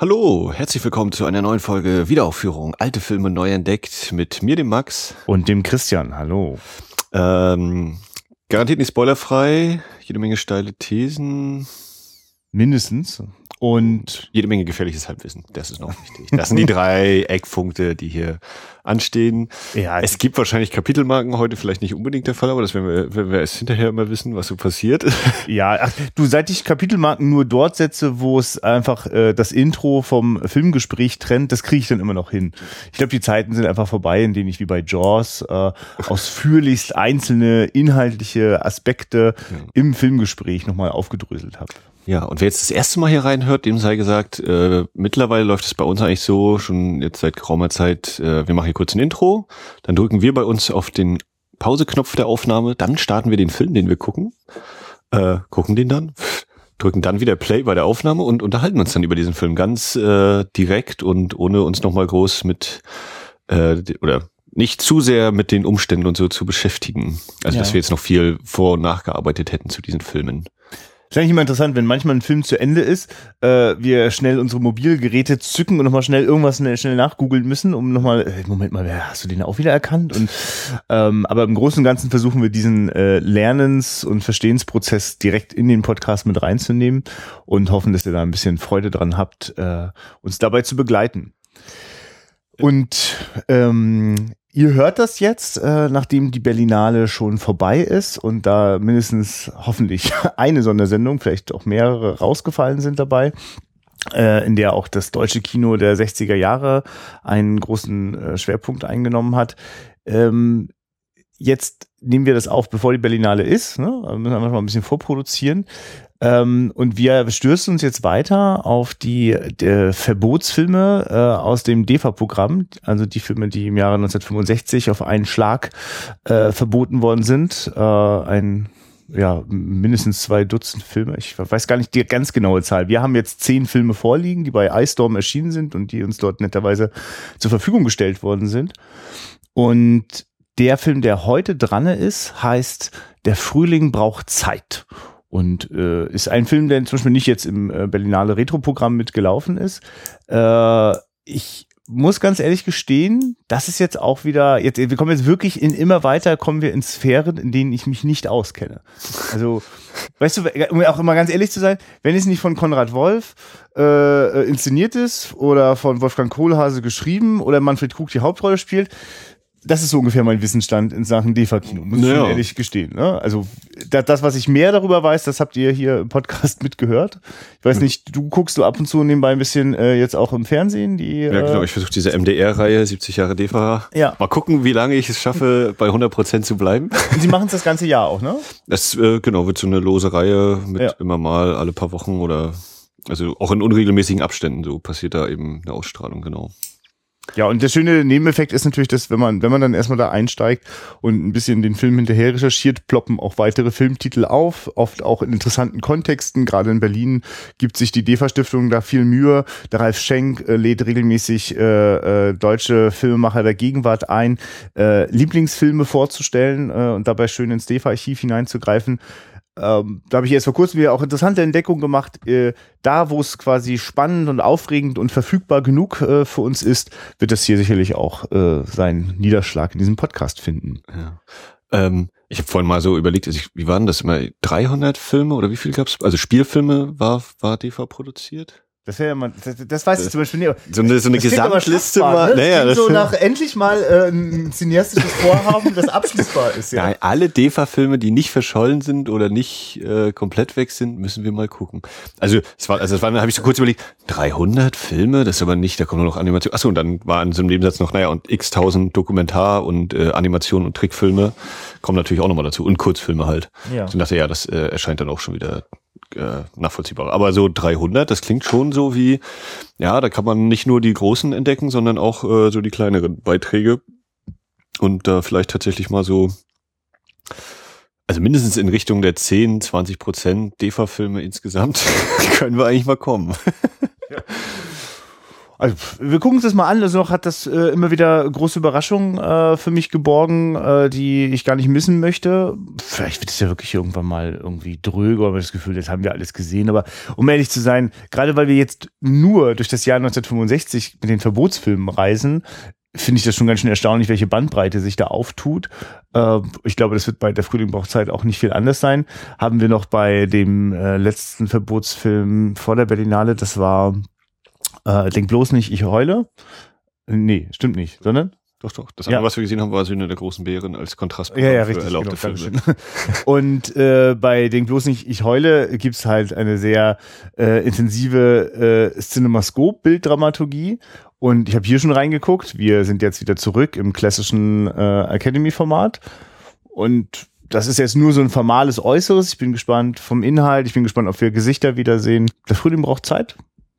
Hallo, herzlich willkommen zu einer neuen Folge Wiederaufführung. Alte Filme neu entdeckt mit mir, dem Max. Und dem Christian. Hallo. Ähm, garantiert nicht spoilerfrei, jede Menge steile Thesen. Mindestens. Und jede Menge gefährliches Halbwissen. Das ist noch wichtig. Das sind die drei Eckpunkte, die hier anstehen. Ja, es gibt wahrscheinlich Kapitelmarken heute vielleicht nicht unbedingt der Fall, aber das werden wir, werden wir erst hinterher immer wissen, was so passiert. Ja, ach, du, seit ich Kapitelmarken nur dort setze, wo es einfach äh, das Intro vom Filmgespräch trennt, das kriege ich dann immer noch hin. Ich glaube, die Zeiten sind einfach vorbei, in denen ich wie bei Jaws äh, ausführlichst einzelne inhaltliche Aspekte ja. im Filmgespräch nochmal aufgedröselt habe. Ja, und wer jetzt das erste Mal hier reinhört, dem sei gesagt, äh, mittlerweile läuft es bei uns eigentlich so, schon jetzt seit geraumer Zeit, äh, wir machen hier kurz ein Intro, dann drücken wir bei uns auf den Pauseknopf der Aufnahme, dann starten wir den Film, den wir gucken, äh, gucken den dann, drücken dann wieder Play bei der Aufnahme und unterhalten uns dann über diesen Film ganz äh, direkt und ohne uns nochmal groß mit, äh, oder nicht zu sehr mit den Umständen und so zu beschäftigen. Also ja. dass wir jetzt noch viel vor- und nachgearbeitet hätten zu diesen Filmen. Ist eigentlich immer interessant, wenn manchmal ein Film zu Ende ist, äh, wir schnell unsere Mobilgeräte zücken und nochmal schnell irgendwas schnell, schnell nachgoogeln müssen, um nochmal, äh, Moment mal, hast du den auch wieder erkannt? Und ähm, aber im Großen und Ganzen versuchen wir diesen äh, Lernens- und Verstehensprozess direkt in den Podcast mit reinzunehmen und hoffen, dass ihr da ein bisschen Freude dran habt, äh, uns dabei zu begleiten. Und ähm, Ihr hört das jetzt, äh, nachdem die Berlinale schon vorbei ist und da mindestens hoffentlich eine Sondersendung, vielleicht auch mehrere rausgefallen sind dabei, äh, in der auch das deutsche Kino der 60er Jahre einen großen äh, Schwerpunkt eingenommen hat. Ähm, jetzt nehmen wir das auf, bevor die Berlinale ist. Ne? Wir müssen einfach mal ein bisschen vorproduzieren. Ähm, und wir stürzen uns jetzt weiter auf die, die Verbotsfilme äh, aus dem DEFA-Programm, also die Filme, die im Jahre 1965 auf einen Schlag äh, verboten worden sind. Äh, ein ja, mindestens zwei Dutzend Filme. Ich weiß gar nicht die ganz genaue Zahl. Wir haben jetzt zehn Filme vorliegen, die bei iStorm erschienen sind und die uns dort netterweise zur Verfügung gestellt worden sind. Und der Film, der heute dran ist, heißt Der Frühling braucht Zeit und äh, ist ein Film, der zum Beispiel nicht jetzt im äh, Berlinale Retro-Programm mitgelaufen ist. Äh, ich muss ganz ehrlich gestehen, das ist jetzt auch wieder, jetzt, wir kommen jetzt wirklich in immer weiter, kommen wir in Sphären, in denen ich mich nicht auskenne. Also, weißt du, um auch immer ganz ehrlich zu sein, wenn es nicht von Konrad Wolf äh, inszeniert ist oder von Wolfgang Kohlhase geschrieben oder Manfred Krug die Hauptrolle spielt, das ist so ungefähr mein Wissensstand in Sachen DEFA-Kino, muss naja. ich ehrlich gestehen. Ne? Also das, was ich mehr darüber weiß, das habt ihr hier im Podcast mitgehört. Ich weiß nicht, du guckst du ab und zu nebenbei ein bisschen äh, jetzt auch im Fernsehen. Die, ja, genau, ich versuche diese MDR-Reihe, 70 Jahre DEFA. Ja. Mal gucken, wie lange ich es schaffe, bei 100 Prozent zu bleiben. Und sie machen es das ganze Jahr auch, ne? Das, äh, genau, wird so eine lose Reihe mit ja. immer mal alle paar Wochen oder also auch in unregelmäßigen Abständen so passiert da eben eine Ausstrahlung, genau. Ja, und der schöne Nebeneffekt ist natürlich, dass wenn man, wenn man dann erstmal da einsteigt und ein bisschen den Film hinterher recherchiert, ploppen auch weitere Filmtitel auf, oft auch in interessanten Kontexten. Gerade in Berlin gibt sich die DEFA-Stiftung da viel Mühe. Der Ralf Schenk äh, lädt regelmäßig äh, äh, deutsche Filmemacher der Gegenwart ein, äh, Lieblingsfilme vorzustellen äh, und dabei schön ins DEFA-Archiv hineinzugreifen ähm, da habe ich jetzt vor kurzem wieder auch interessante Entdeckungen gemacht. Äh, da, wo es quasi spannend und aufregend und verfügbar genug äh, für uns ist, wird das hier sicherlich auch äh, seinen Niederschlag in diesem Podcast finden. Ja. Ähm, ich habe vorhin mal so überlegt, also ich, wie waren das immer? 300 Filme oder wie viel gab's? Also Spielfilme war, war DV produziert? Das wäre ja mal, das, das weiß ich zum Beispiel nicht. So eine, so eine Gesamtliste mal. Ne? Naja, das so nach endlich mal äh, ein cineastisches Vorhaben, das abschließbar ist. Ja. Nein, alle DEFA-Filme, die nicht verschollen sind oder nicht äh, komplett weg sind, müssen wir mal gucken. Also es war, also es war, habe ich so kurz überlegt, 300 Filme, das ist aber nicht, da kommt nur noch Animation. Achso, und dann war in so einem Nebensatz noch, naja, und x tausend Dokumentar und äh, Animation und Trickfilme kommen natürlich auch nochmal dazu und Kurzfilme halt. Ja. Und dachte, ja, das äh, erscheint dann auch schon wieder äh, nachvollziehbar. Aber so 300, das klingt schon so wie, ja, da kann man nicht nur die großen entdecken, sondern auch äh, so die kleineren Beiträge und da äh, vielleicht tatsächlich mal so, also mindestens in Richtung der 10, 20 Prozent DEFA-Filme insgesamt können wir eigentlich mal kommen. ja. also wir gucken uns das mal an. Also noch hat das äh, immer wieder große Überraschungen äh, für mich geborgen, äh, die ich gar nicht missen möchte. Vielleicht wird es ja wirklich irgendwann mal irgendwie dröger, aber das Gefühl, das haben wir alles gesehen. Aber um ehrlich zu sein, gerade weil wir jetzt nur durch das Jahr 1965 mit den Verbotsfilmen reisen, finde ich das schon ganz schön erstaunlich, welche Bandbreite sich da auftut. Äh, ich glaube, das wird bei der Frühling braucht auch nicht viel anders sein. Haben wir noch bei dem äh, letzten Verbotsfilm vor der Berlinale, das war äh, Denk bloß nicht, ich heule. Nee, stimmt nicht, sondern Doch, doch. Das Ja. andere, was wir gesehen haben, war Söhne der großen Bären als Kontrast Ja, ja, für richtig. erlaubte Genau, Filme. Und äh, bei Denk bloß nicht, ich heule, gibt's halt eine sehr äh, intensive äh, Cinemascope-Bilddramaturgie. Und ich habe hier schon reingeguckt. Wir sind jetzt wieder zurück im klassischen äh, Academy-Format. Und das ist jetzt nur so ein formales Äußeres. Ich bin gespannt vom Inhalt. Ich bin gespannt, ob wir Gesichter wiedersehen. Der Frühling braucht Zeit.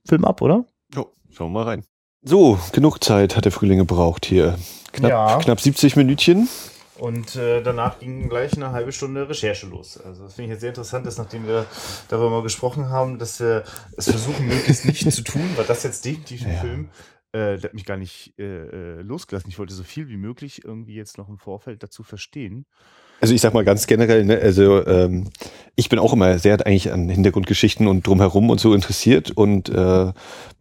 Film ab, oder? Jo, schauen wir mal rein. So, genug Zeit hat der Frühling gebraucht hier. Knapp, Ja. knapp 70 Minütchen. Und äh, danach ging gleich eine halbe Stunde Recherche los. Also das finde ich jetzt sehr interessant, dass nachdem wir darüber mal gesprochen haben, dass wir es versuchen, möglichst nicht zu tun, weil das jetzt definitiv ein Ja. Film, äh, der hat mich gar nicht äh, äh, losgelassen. Ich wollte so viel wie möglich irgendwie jetzt noch im Vorfeld dazu verstehen. Also ich sag mal ganz generell, ne, also ähm, ich bin auch immer sehr eigentlich an Hintergrundgeschichten und drumherum und so interessiert und äh,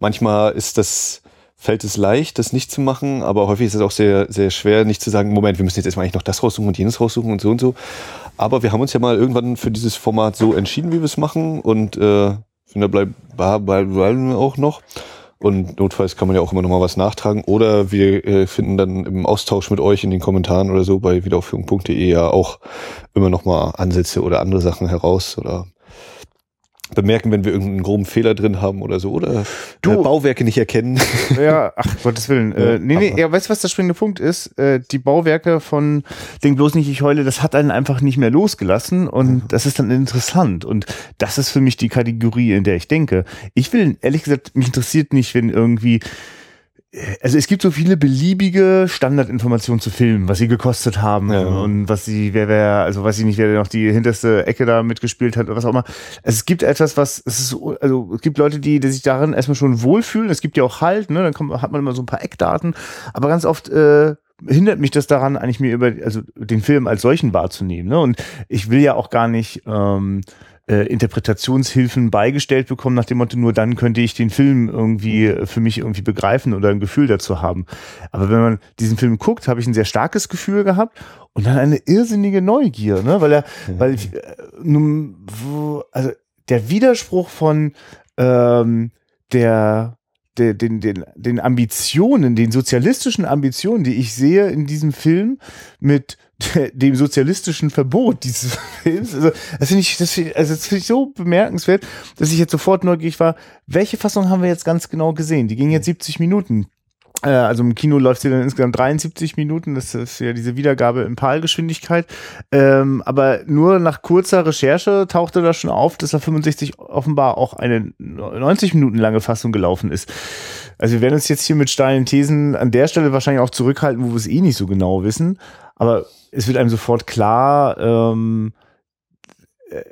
manchmal ist das fällt es leicht, das nicht zu machen, aber häufig ist es auch sehr sehr schwer, nicht zu sagen, Moment, wir müssen jetzt erstmal eigentlich noch das raussuchen und jenes raussuchen und so und so. Aber wir haben uns ja mal irgendwann für dieses Format so entschieden, wie wir es machen und äh, da bleiben wir auch noch. Und notfalls kann man ja auch immer noch mal was nachtragen. Oder wir äh, finden dann im Austausch mit euch in den Kommentaren oder so bei wiederaufführung.de ja auch immer noch mal Ansätze oder andere Sachen heraus oder bemerken, wenn wir irgendeinen groben Fehler drin haben oder so. Oder Du- äh, Bauwerke nicht erkennen. Ja, ach Gottes Willen. Ja, äh, nee, nee, ja, weißt du, was der springende Punkt ist? Äh, die Bauwerke von Denk bloß nicht, ich heule, das hat einen einfach nicht mehr losgelassen und das ist dann interessant. Und das ist für mich die Kategorie, in der ich denke. Ich will, ehrlich gesagt, mich interessiert nicht, wenn irgendwie also es gibt so viele beliebige Standardinformationen zu Filmen, was sie gekostet haben Ja. und was sie, wer wer, also weiß ich nicht, wer noch die hinterste Ecke da mitgespielt hat oder was auch immer. Also es gibt etwas, was, es ist, so- also es gibt Leute, die, die sich darin erstmal schon wohlfühlen. Es gibt ja auch halt, ne, dann kommt, hat man immer so ein paar Eckdaten, aber ganz oft äh, hindert mich das daran, eigentlich mir über, also den Film als solchen wahrzunehmen. Ne? Und ich will ja auch gar nicht ähm, äh, Interpretationshilfen beigestellt bekommen, nach dem Motto, nur dann könnte ich den Film irgendwie äh, für mich irgendwie begreifen oder ein Gefühl dazu haben. Aber wenn man diesen Film guckt, habe ich ein sehr starkes Gefühl gehabt und dann eine irrsinnige Neugier, ne? Weil er, weil ich, äh, nun, wo, also der Widerspruch von ähm, der den, den, den Ambitionen, den sozialistischen Ambitionen, die ich sehe in diesem Film mit dem sozialistischen Verbot dieses Films. Also, das finde ich, das finde also das finde ich so bemerkenswert, dass ich jetzt sofort neugierig war, welche Fassung haben wir jetzt ganz genau gesehen? Die ging jetzt 70 Minuten. Äh, Also im Kino läuft sie dann insgesamt 73 Minuten, das ist ja diese Wiedergabe in PAL-Geschwindigkeit. Ähm, aber nur nach kurzer Recherche tauchte da schon auf, dass da 65 offenbar auch eine 90 Minuten lange Fassung gelaufen ist. Also wir werden uns jetzt hier mit steilen Thesen an der Stelle wahrscheinlich auch zurückhalten, wo wir es eh nicht so genau wissen. Aber es wird einem sofort klar, ähm, äh,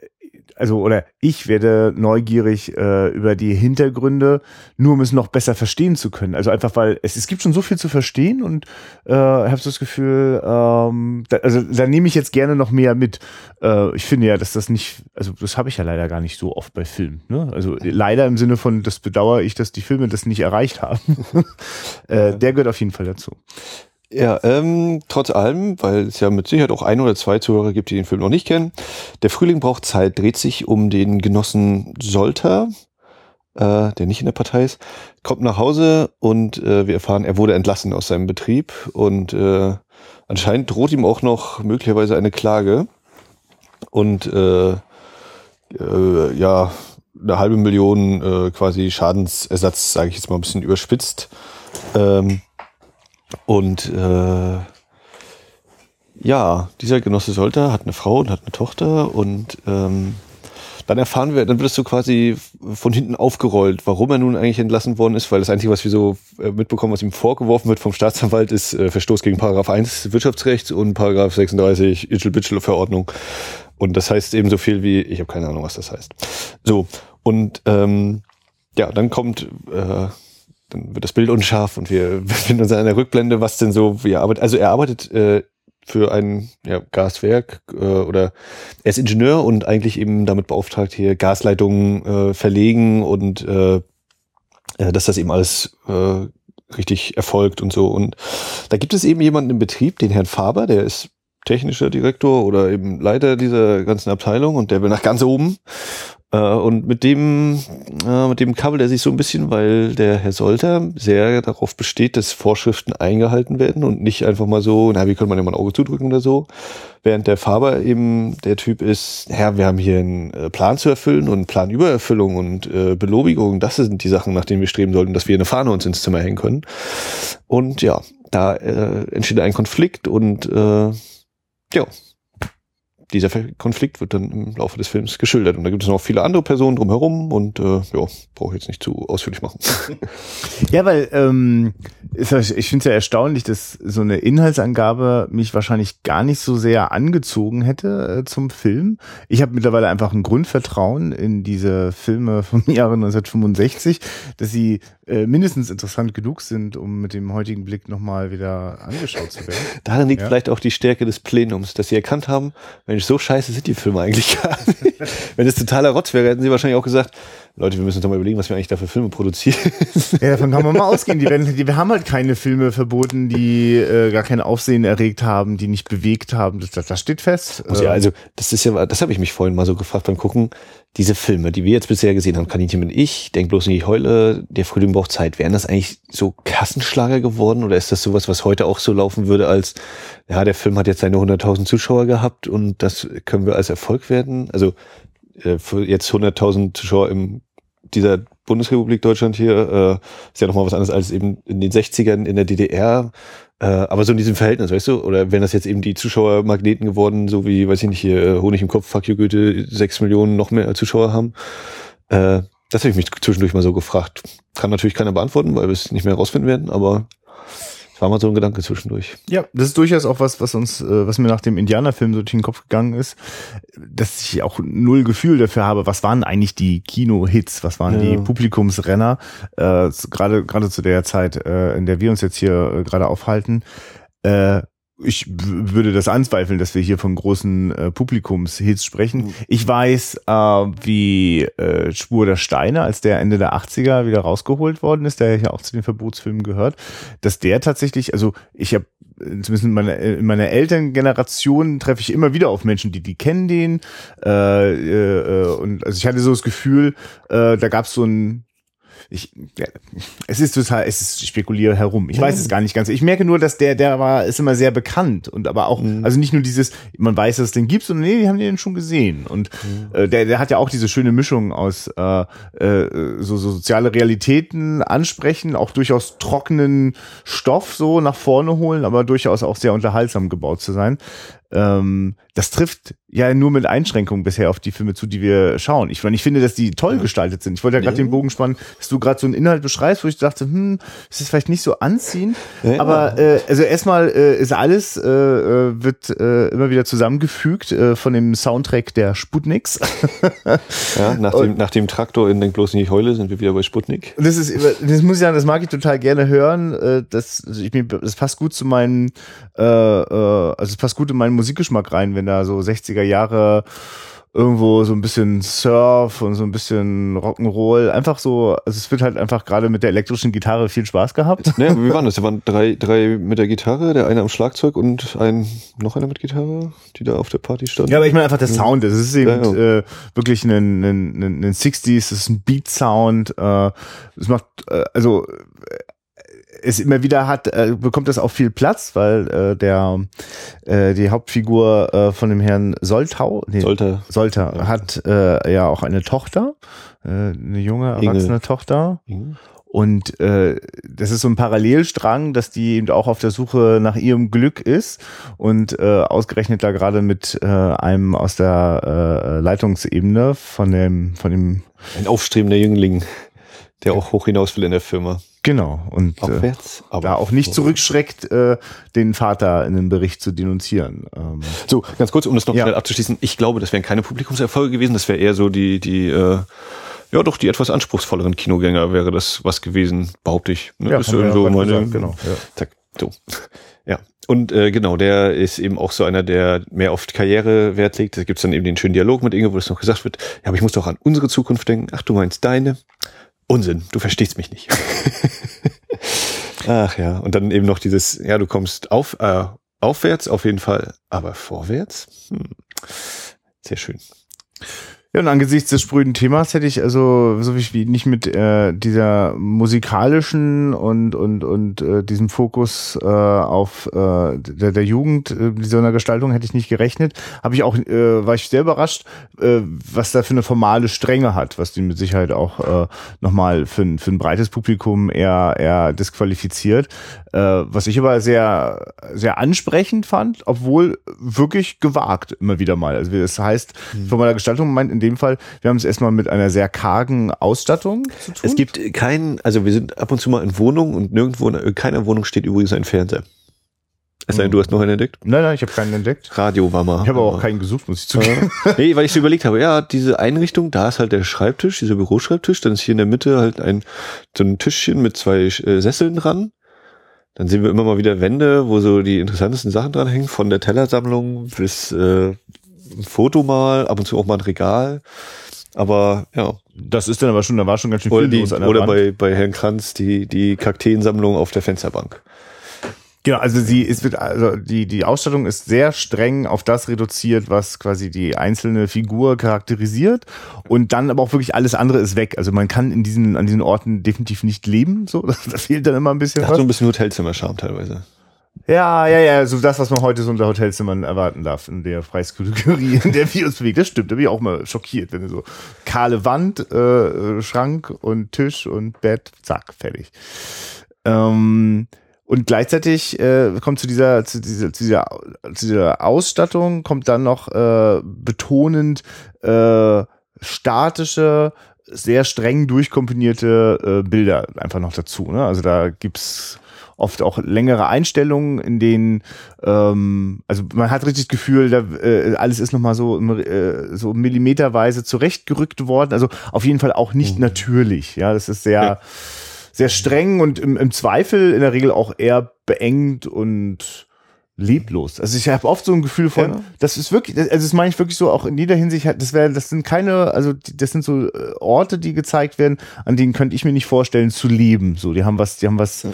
also oder ich werde neugierig äh, über die Hintergründe, nur um es noch besser verstehen zu können. Also einfach, weil es, es gibt schon so viel zu verstehen und äh, habe so das Gefühl, ähm, da, also da nehme ich jetzt gerne noch mehr mit. Äh, ich finde ja, dass das nicht, also das habe ich ja leider gar nicht so oft bei Filmen. Ne? Also leider im Sinne von, das bedauere ich, dass die Filme das nicht erreicht haben. äh, der gehört auf jeden Fall dazu. Ja, ähm, trotz allem, weil es ja mit Sicherheit auch ein oder zwei Zuhörer gibt, die den Film noch nicht kennen. Der Frühling braucht Zeit, dreht sich um den Genossen Solter, äh, der nicht in der Partei ist, kommt nach Hause und äh, wir erfahren, er wurde entlassen aus seinem Betrieb und äh, anscheinend droht ihm auch noch möglicherweise eine Klage und äh, äh, ja, eine halbe Million äh, quasi Schadensersatz, sage ich jetzt mal ein bisschen überspitzt. Ähm, und äh, ja, dieser Genosse Solter hat eine Frau und hat eine Tochter und ähm, dann erfahren wir, dann wird es so quasi von hinten aufgerollt, warum er nun eigentlich entlassen worden ist, weil das Einzige, was wir so äh, mitbekommen, was ihm vorgeworfen wird vom Staatsanwalt, ist äh, Verstoß gegen Paragraph 1 Wirtschaftsrecht und Paragraph 36 Itchel-Bitchel-Verordnung. Und das heißt eben so viel wie, ich habe keine Ahnung, was das heißt. So, und ähm, ja, dann kommt, äh, dann wird das Bild unscharf und wir befinden uns in einer Rückblende, was denn so, wie er arbeitet. Also er arbeitet äh, für ein ja, Gaswerk äh, oder er ist Ingenieur und eigentlich eben damit beauftragt, hier Gasleitungen äh, verlegen und äh, äh, dass das eben alles äh, richtig erfolgt und so. Und da gibt es eben jemanden im Betrieb, den Herrn Faber, der ist technischer Direktor oder eben Leiter dieser ganzen Abteilung und der will nach ganz oben. Äh, und mit dem, äh, mit dem kabelt er sich so ein bisschen, weil der Herr Solter sehr darauf besteht, dass Vorschriften eingehalten werden und nicht einfach mal so, na, wie könnte man mal ein Auge zudrücken oder so. Während der Faber eben der Typ ist, ja, wir haben hier einen äh, Plan zu erfüllen und Planübererfüllung und äh, Belobigung, das sind die Sachen, nach denen wir streben sollten, dass wir eine Fahne uns ins Zimmer hängen können. Und ja, da äh, entsteht ein Konflikt und äh, ja, dieser Konflikt wird dann im Laufe des Films geschildert. Und da gibt es noch viele andere Personen drumherum und äh, ja, brauche ich jetzt nicht zu ausführlich machen. ja, weil ähm, ich finde es ja erstaunlich, dass so eine Inhaltsangabe mich wahrscheinlich gar nicht so sehr angezogen hätte äh, zum Film. Ich habe mittlerweile einfach ein Grundvertrauen in diese Filme vom Jahre 1965, dass sie äh, mindestens interessant genug sind, um mit dem heutigen Blick nochmal wieder angeschaut zu werden. Darin liegt ja. vielleicht auch die Stärke des Plenums, dass sie erkannt haben, Mensch, so scheiße sind die Filme eigentlich gar nicht. Wenn es totaler Rotz wäre, hätten sie wahrscheinlich auch gesagt, Leute, wir müssen uns doch mal überlegen, was wir eigentlich da für Filme produzieren. Ja, davon kann man mal ausgehen. Die, werden, die, wir haben halt keine Filme verboten, die äh, gar kein Aufsehen erregt haben, die nicht bewegt haben. Das, das, das steht fest. Muss ja, also das ist ja, das habe ich mich vorhin mal so gefragt beim Gucken. Diese Filme, die wir jetzt bisher gesehen haben, Kaninchen bin ich, Denk bloß nicht, ich heule, Der Frühling braucht Zeit. Wären das eigentlich so Kassenschlager geworden oder ist das sowas, was heute auch so laufen würde als, ja, der Film hat jetzt seine 100.000 Zuschauer gehabt und das können wir als Erfolg werden? Also äh, jetzt 100.000 Zuschauer im dieser Bundesrepublik Deutschland hier äh, ist ja nochmal was anderes als eben in den 60ern in der DDR. Äh, aber so in diesem Verhältnis, weißt du? Oder wenn das jetzt eben die Zuschauermagneten geworden, so wie, weiß ich nicht, hier äh, Honig im Kopf, Fuck you Goethe, sechs Millionen noch mehr Zuschauer haben. Äh, das habe ich mich zwischendurch mal so gefragt. Kann natürlich keiner beantworten, weil wir es nicht mehr herausfinden werden, aber das war mal so ein Gedanke zwischendurch. Ja, das ist durchaus auch was, was uns, äh, was mir nach dem Indianerfilm so durch den Kopf gegangen ist, dass ich auch null Gefühl dafür habe, was waren eigentlich die Kino-Hits, was waren ja. die Publikumsrenner, äh, gerade gerade zu der Zeit, äh, in der wir uns jetzt hier äh, gerade aufhalten. Äh, ich würde das anzweifeln, dass wir hier von großen äh, Publikumshits sprechen. Ich weiß, äh, wie äh, Spur der Steine, als der Ende der 80er wieder rausgeholt worden ist, der ja auch zu den Verbotsfilmen gehört, dass der tatsächlich, also ich habe zumindest in meiner, in meiner Elterngeneration treffe ich immer wieder auf Menschen, die die kennen den. Äh, äh, und also ich hatte so das Gefühl, äh, da gab es so ein ich, ja, es ist total, es ist, ich spekuliere herum. Ich weiß es gar nicht ganz. Ich merke nur, dass der, der war, ist immer sehr bekannt und aber auch, mhm. also nicht nur dieses, man weiß, dass es den gibt, sondern nee, die haben den schon gesehen. Und mhm. äh, der, der hat ja auch diese schöne Mischung aus äh, äh, so, so soziale Realitäten ansprechen, auch durchaus trockenen Stoff so nach vorne holen, aber durchaus auch sehr unterhaltsam gebaut zu sein. Ähm, das trifft ja nur mit Einschränkungen bisher auf die Filme zu, die wir schauen. Ich, ich finde, dass die toll gestaltet sind. Ich wollte ja gerade den Bogen spannen, dass du gerade so einen Inhalt beschreibst, wo ich dachte, hm, das ist vielleicht nicht so anziehend. Ja. Aber äh, also erstmal äh, ist alles, äh, äh, wird äh, immer wieder zusammengefügt äh, von dem Soundtrack der Sputniks. ja, nach dem, nach dem Traktor in Denk bloß nicht Heule sind wir wieder bei Sputnik. Das ist, das muss ich sagen, das mag ich total gerne hören. Äh, das, ich, das passt gut zu meinen, äh, äh, also es passt gut in meinen Musikgeschmack rein, wenn da so 60er Jahre irgendwo so ein bisschen Surf und so ein bisschen Rock'n'Roll. Einfach so, also es wird halt einfach gerade mit der elektrischen Gitarre viel Spaß gehabt. Ne, wie waren das? Da waren drei, drei mit der Gitarre, der eine am Schlagzeug und ein, noch einer mit Gitarre, die da auf der Party stand. Ja, aber ich meine einfach der Sound. Das ist eben ja, ja. Äh, wirklich ein, ein, ein, ein 60s, das ist ein Beat-Sound. Äh, es macht, äh, also es immer wieder hat, äh, bekommt das auch viel Platz, weil äh, der äh, die Hauptfigur äh, von dem Herrn Soltau, nee, Solter, Solter ja. hat äh, ja auch eine Tochter, äh, eine junge erwachsene Inge. Tochter. Inge. Und äh, das ist so ein Parallelstrang, dass die eben auch auf der Suche nach ihrem Glück ist und äh, ausgerechnet da gerade mit äh, einem aus der äh, Leitungsebene von dem von dem ein aufstrebender Jüngling, der auch hoch hinaus will in der Firma. Genau. Und Aufwärts, äh, da auch nicht zurückschreckt, äh, den Vater in einem Bericht zu denunzieren. Ähm. So, ganz kurz, um das noch ja. schnell abzuschließen. Ich glaube, das wären keine Publikumserfolge gewesen. Das wäre eher so die, die äh, ja, doch die etwas anspruchsvolleren Kinogänger wäre das was gewesen, behaupte ich. Ne? Ja, das ist wir so ja meine, gesagt, genau, ja. Zack, so. Ja. Und äh, genau, der ist eben auch so einer, der mehr auf Karriere Wert legt. Da gibt's dann eben den schönen Dialog mit Inge, wo es noch gesagt wird, ja, aber ich muss doch an unsere Zukunft denken. Ach, du meinst deine? Unsinn, du verstehst mich nicht. Ach ja, und dann eben noch dieses, ja, du kommst auf, äh, aufwärts auf jeden Fall, aber vorwärts? Hm. Sehr schön. Ja, und angesichts des spröden Themas hätte ich also so wie nicht mit äh, dieser musikalischen und und und äh, diesem Fokus äh, auf äh, der, der Jugend äh, so einer Gestaltung hätte ich nicht gerechnet. Habe ich auch äh, war ich sehr überrascht, äh, was da für eine formale Strenge hat, was die mit Sicherheit auch äh, nochmal für, ein- für ein breites Publikum eher eher disqualifiziert. Äh, was ich aber sehr sehr ansprechend fand, obwohl wirklich gewagt immer wieder mal. Also das heißt, von meiner Gestaltung meint in dem Fall, wir haben es erstmal mit einer sehr kargen Ausstattung zu tun. Es gibt keinen, also wir sind ab und zu mal in Wohnungen und nirgendwo in keiner Wohnung steht übrigens ein Fernseher. Es sei denn, du hast noch einen entdeckt? Nein, nein, ich habe keinen entdeckt. Radio war mal. Ich habe aber auch keinen gesucht, muss ich zugeben. nee, weil ich so überlegt habe, ja, diese Einrichtung, da ist halt der Schreibtisch, dieser Büroschreibtisch, dann ist hier in der Mitte halt ein so ein Tischchen mit zwei äh, Sesseln dran. Dann sehen wir immer mal wieder Wände, wo so die interessantesten Sachen dran hängen, von der Tellersammlung bis äh, ein Foto mal, ab und zu auch mal ein Regal. Aber ja, Das ist dann aber schon, da war schon ganz schön oder, viel die, los an der oder Wand. bei, bei Herrn Kranz die, die Kakteensammlung auf der Fensterbank. Genau, also sie es wird also die die Ausstattung ist sehr streng auf das reduziert, was quasi die einzelne Figur charakterisiert und dann aber auch wirklich alles andere ist weg. Also man kann in diesen an diesen Orten definitiv nicht leben, so da fehlt dann immer ein bisschen Hat so was. ein bisschen Hotelzimmer-Charme teilweise. Ja, ja, ja, so das, was man heute so unter Hotelzimmern erwarten darf in der Preiskategorie, in der wir uns bewegen. Das stimmt, da bin ich auch mal schockiert, wenn du so kahle Wand, äh, Schrank und Tisch und Bett, zack, fertig. Ähm, und gleichzeitig äh, kommt zu dieser, zu dieser, zu dieser, zu dieser Ausstattung kommt dann noch äh, betonend äh, statische, sehr streng durchkomponierte äh, Bilder einfach noch dazu. Ne? Also da gibt's oft auch längere Einstellungen, in denen ähm, also man hat richtig das Gefühl, da, äh, alles ist nochmal so, äh, so millimeterweise zurechtgerückt worden. Also auf jeden Fall auch nicht natürlich. Ja, das ist sehr, Ja. sehr streng und im, im Zweifel in der Regel auch eher beengt und leblos. Also ich habe oft so ein Gefühl von, Ja. das ist wirklich, also das meine ich wirklich so auch in jeder Hinsicht, das wäre, das sind keine, also das sind so äh, Orte, die gezeigt werden, an denen könnte ich mir nicht vorstellen zu leben. So, die haben was, die haben was,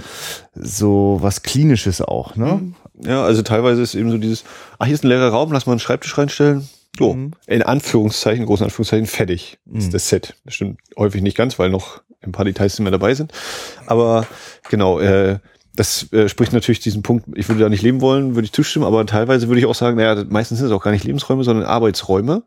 so was klinisches auch, ne? Ja, also teilweise ist eben so dieses, ach, hier ist ein leerer Raum, lass mal einen Schreibtisch reinstellen. So, Mhm. in Anführungszeichen, großen Anführungszeichen, fertig ist das Set. Das stimmt häufig nicht ganz, weil noch ein paar Details nicht mehr dabei sind. Aber genau, äh, das äh, spricht natürlich diesen Punkt, ich würde da nicht leben wollen, würde ich zustimmen, aber teilweise würde ich auch sagen, naja, meistens sind es auch gar nicht Lebensräume, sondern Arbeitsräume,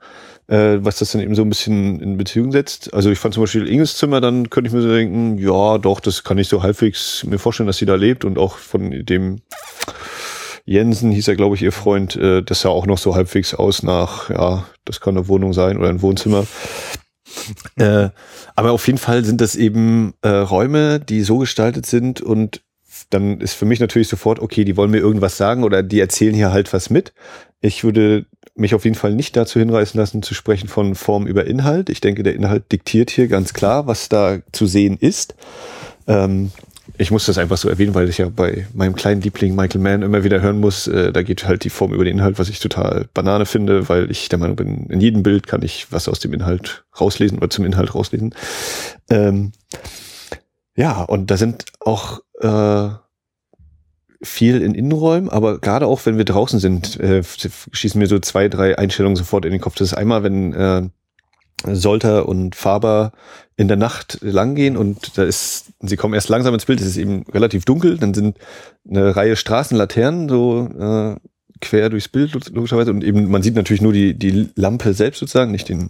äh, was das dann eben so ein bisschen in Beziehung setzt. Also ich fand zum Beispiel Inges Zimmer, dann könnte ich mir so denken, ja, doch, das kann ich so halbwegs mir vorstellen, dass sie da lebt und auch von dem Jensen hieß er, glaube ich, ihr Freund, äh, das sah auch noch so halbwegs aus nach, ja, das kann eine Wohnung sein oder ein Wohnzimmer. Äh, aber auf jeden Fall sind das eben äh, Räume, die so gestaltet sind und dann ist für mich natürlich sofort, okay, die wollen mir irgendwas sagen oder die erzählen hier halt was mit. Ich würde mich auf jeden Fall nicht dazu hinreißen lassen, zu sprechen von Form über Inhalt. Ich denke, der Inhalt diktiert hier ganz klar, was da zu sehen ist. Ähm, ich muss das einfach so erwähnen, weil ich ja bei meinem kleinen Liebling Michael Mann immer wieder hören muss, äh, da geht halt die Form über den Inhalt, was ich total Banane finde, weil ich der Meinung bin, in jedem Bild kann ich was aus dem Inhalt rauslesen oder zum Inhalt rauslesen. Ähm, ja, und da sind auch äh, viel in Innenräumen, aber gerade auch wenn wir draußen sind, äh, schießen mir so zwei, drei Einstellungen sofort in den Kopf. Das ist einmal, wenn äh, Solter und Faber in der Nacht langgehen und da ist, sie kommen erst langsam ins Bild, es ist eben relativ dunkel, dann sind eine Reihe Straßenlaternen so äh, quer durchs Bild logischerweise und eben man sieht natürlich nur die die Lampe selbst sozusagen, nicht den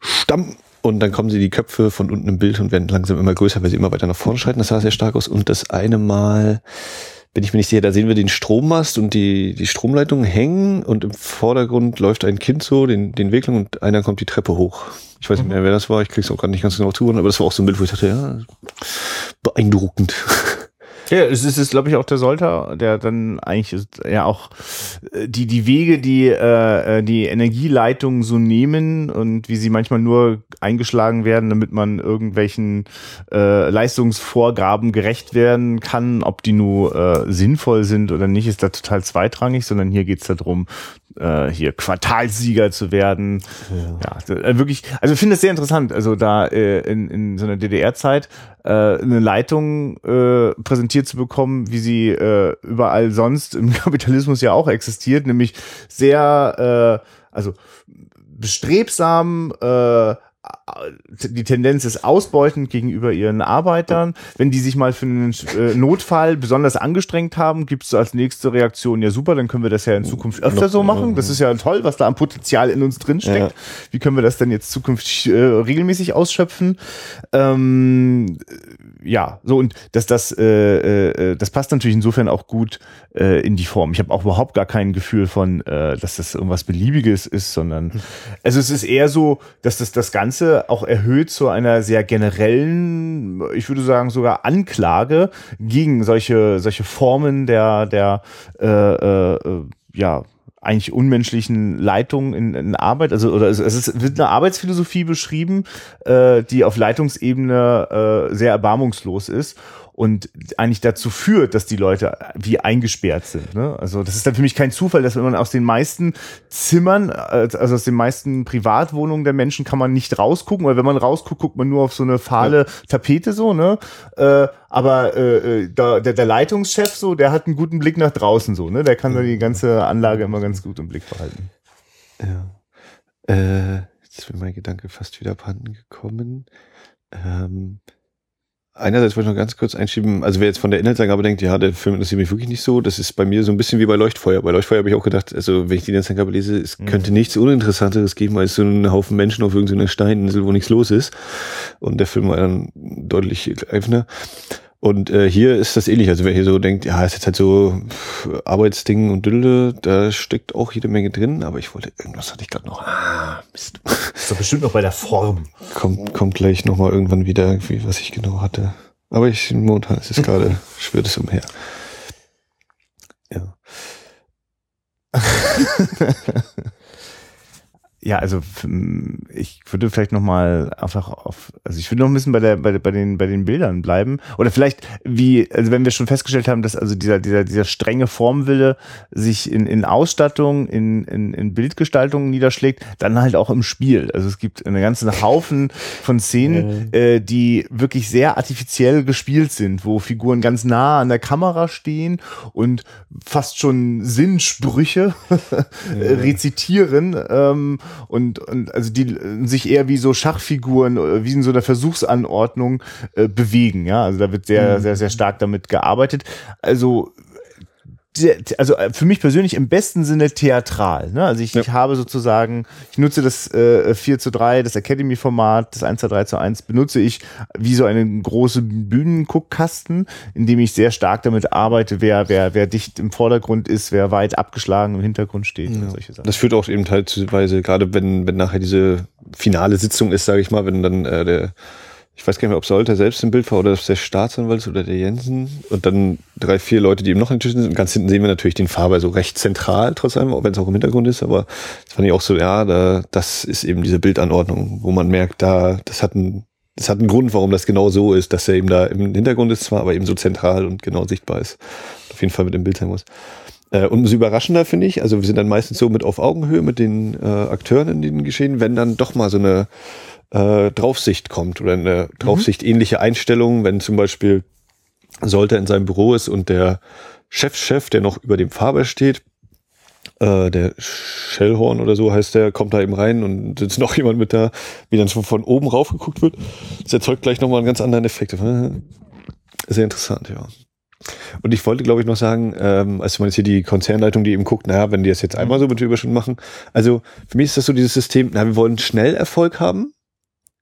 Stamm und dann kommen sie die Köpfe von unten im Bild und werden langsam immer größer, weil sie immer weiter nach vorne schreiten. Das sah sehr stark aus. Und das eine Mal bin ich mir nicht sicher, da sehen wir den Strommast und die, die Stromleitungen hängen und im Vordergrund läuft ein Kind so den, den Weg lang und einer kommt die Treppe hoch. Ich weiß nicht mehr, wer das war, ich krieg's auch gerade nicht ganz genau zuhören, aber das war auch so ein Bild, wo ich dachte, ja, beeindruckend. Ja, es ist, glaube ich, auch der Solter, der dann eigentlich ist, ja auch äh, die, die Wege, die äh, äh, die Energieleitungen so nehmen und wie sie manchmal nur eingeschlagen werden, damit man irgendwelchen äh, Leistungsvorgaben gerecht werden kann, ob die nur äh, sinnvoll sind oder nicht, ist da total zweitrangig, sondern hier geht's darum, äh, hier Quartalsieger zu werden. Ja, ja äh, wirklich, also ich finde es sehr interessant, also da äh, in, in so einer DDR-Zeit äh, eine Leitung äh, präsentiert zu bekommen, wie sie äh, überall sonst im Kapitalismus ja auch existiert, nämlich sehr, äh, also bestrebsam, äh, die Tendenz ist ausbeutend gegenüber ihren Arbeitern. Wenn die sich mal für einen äh, Notfall besonders angestrengt haben, gibt es als nächste Reaktion, ja super, dann können wir das ja in Zukunft öfter so machen. Das ist ja toll, was da am Potenzial in uns drin steckt. Ja. Wie können wir das denn jetzt zukünftig äh, regelmäßig ausschöpfen? Ähm, ja, so und dass das, äh, äh, das passt natürlich insofern auch gut äh, in die Form. Ich habe auch überhaupt gar kein Gefühl von, äh, dass das irgendwas Beliebiges ist, sondern also es ist eher so, dass das das Ganze auch erhöht zu einer sehr generellen, ich würde sagen sogar Anklage gegen solche solche Formen der der äh, äh, ja eigentlich unmenschlichen Leitung in, in Arbeit, also oder es, es wird eine Arbeitsphilosophie beschrieben, äh, die auf Leitungsebene äh, sehr erbarmungslos ist und eigentlich dazu führt, dass die Leute wie eingesperrt sind. Ne? Also das ist dann für mich kein Zufall, dass wenn man aus den meisten Zimmern, äh, also aus den meisten Privatwohnungen der Menschen kann man nicht rausgucken, weil wenn man rausguckt, guckt man nur auf so eine fahle ja. Tapete so, ne? Äh, aber äh, äh der, der Leitungschef so, der hat einen guten Blick nach draußen so, ne? Der kann da die ganze Anlage immer ganz gut im Blick behalten. Ja. Äh, jetzt ist mir mein Gedanke fast wieder abhanden gekommen. Ähm, Einerseits wollte ich noch ganz kurz einschieben, also wer jetzt von der Inhaltsangabe denkt, ja, der Film interessiert mich wirklich nicht so, das ist bei mir so ein bisschen wie bei Leuchtfeuer. Bei Leuchtfeuer habe ich auch gedacht, also wenn ich die Inhaltsangabe lese, es mhm. könnte nichts Uninteressanteres geben als so einen Haufen Menschen auf irgendeiner Steininsel, wo nichts los ist. Und der Film war dann deutlich greifender. Und äh, hier ist das ähnlich. Also wer hier so denkt, ja, ist jetzt halt so Arbeitsding und Dülde, da steckt auch jede Menge drin, aber ich wollte, irgendwas hatte ich gerade noch. Ah, Mist. Ist doch bestimmt noch bei der Form. Kommt, kommt gleich nochmal irgendwann wieder, wie, was ich genau hatte. Aber ich, momentan ist es gerade, schwirrt es umher. Ja. Ja, also ich würde vielleicht noch mal einfach auf, also ich würde noch ein bisschen bei der bei, bei den bei den Bildern bleiben oder vielleicht wie, also wenn wir schon festgestellt haben, dass also dieser dieser dieser strenge Formwille sich in in Ausstattung, in in, in Bildgestaltung niederschlägt, dann halt auch im Spiel. Also es gibt eine ganze Haufen von Szenen, äh, die wirklich sehr artifiziell gespielt sind, wo Figuren ganz nah an der Kamera stehen und fast schon Sinnsprüche rezitieren. Ähm, und, und also die sich eher wie so Schachfiguren, äh, wie in so einer Versuchsanordnung äh, bewegen. Ja, also da wird sehr, mhm. sehr, sehr stark damit gearbeitet. Also also äh, für mich persönlich im besten Sinne theatral. Ne? Also ich, ja. ich habe sozusagen, ich nutze das äh, 4 zu 3, das Academy-Format, das 1 zu 3 zu 1, benutze ich wie so einen großen Bühnenguckkasten, in dem ich sehr stark damit arbeite, wer, wer, wer dicht im Vordergrund ist, wer weit abgeschlagen im Hintergrund steht ja. und solche Sachen. Das führt auch eben teilweise, gerade wenn, wenn nachher diese finale Sitzung ist, sage ich mal, wenn dann äh, der ich weiß gar nicht mehr, ob Solter selbst im Bild war oder ob es der Staatsanwalt ist oder der Jensen. Und dann drei, vier Leute, die eben noch in den Tischen sind. Und ganz hinten sehen wir natürlich den Faber so recht zentral, trotz allem, auch wenn es auch im Hintergrund ist. Aber das fand ich auch so, ja, da, das ist eben diese Bildanordnung, wo man merkt, da, das hat ein, das hat einen Grund, warum das genau so ist, dass er eben da im Hintergrund ist zwar, aber eben so zentral und genau sichtbar ist. Auf jeden Fall mit dem Bild sein muss. Äh, und umso überraschender finde ich, also wir sind dann meistens so mit auf Augenhöhe mit den äh, Akteuren in den Geschehen, wenn dann doch mal so eine äh, Draufsicht kommt oder eine. Draufsicht ähnliche Einstellung, wenn zum Beispiel Solter in seinem Büro ist und der Chefchef, der noch über dem Faber steht, äh, der Schellhorn oder so heißt der, kommt da eben rein und sitzt noch jemand mit da, wie dann schon von oben rauf geguckt wird. Das erzeugt gleich nochmal einen ganz anderen Effekt. Sehr interessant, ja. Und ich wollte, glaube ich, noch sagen, ähm, als man jetzt hier die Konzernleitung, die eben guckt, naja, wenn die das jetzt einmal so mit Überstunden machen. Also für mich ist das so dieses System, na, wir wollen schnell Erfolg haben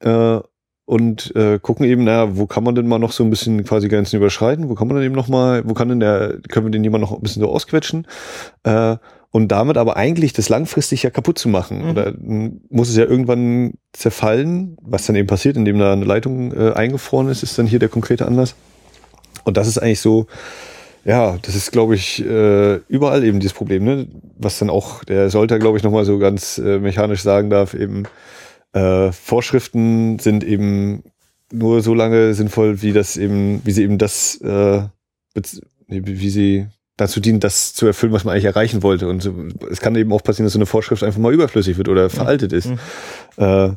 äh, und äh, gucken eben, na, wo kann man denn mal noch so ein bisschen quasi Grenzen überschreiten? Wo kann man denn eben noch mal, wo kann denn der, können wir den jemand noch ein bisschen so ausquetschen? Äh, und damit aber eigentlich das langfristig ja kaputt zu machen. Mhm. Oder muss es ja irgendwann zerfallen, was dann eben passiert, indem da eine Leitung äh, eingefroren ist, ist dann hier der konkrete Anlass. Und das ist eigentlich so, ja, das ist, glaube ich, äh, überall eben dieses Problem, ne? Was dann auch der Solter, glaube ich, nochmal so ganz äh, mechanisch sagen darf, eben äh, Vorschriften sind eben nur so lange sinnvoll, wie das eben, wie sie eben das, äh, wie sie dazu dienen, das zu erfüllen, was man eigentlich erreichen wollte. Und so, es kann eben auch passieren, dass so eine Vorschrift einfach mal überflüssig wird oder veraltet ist. Mhm. Äh,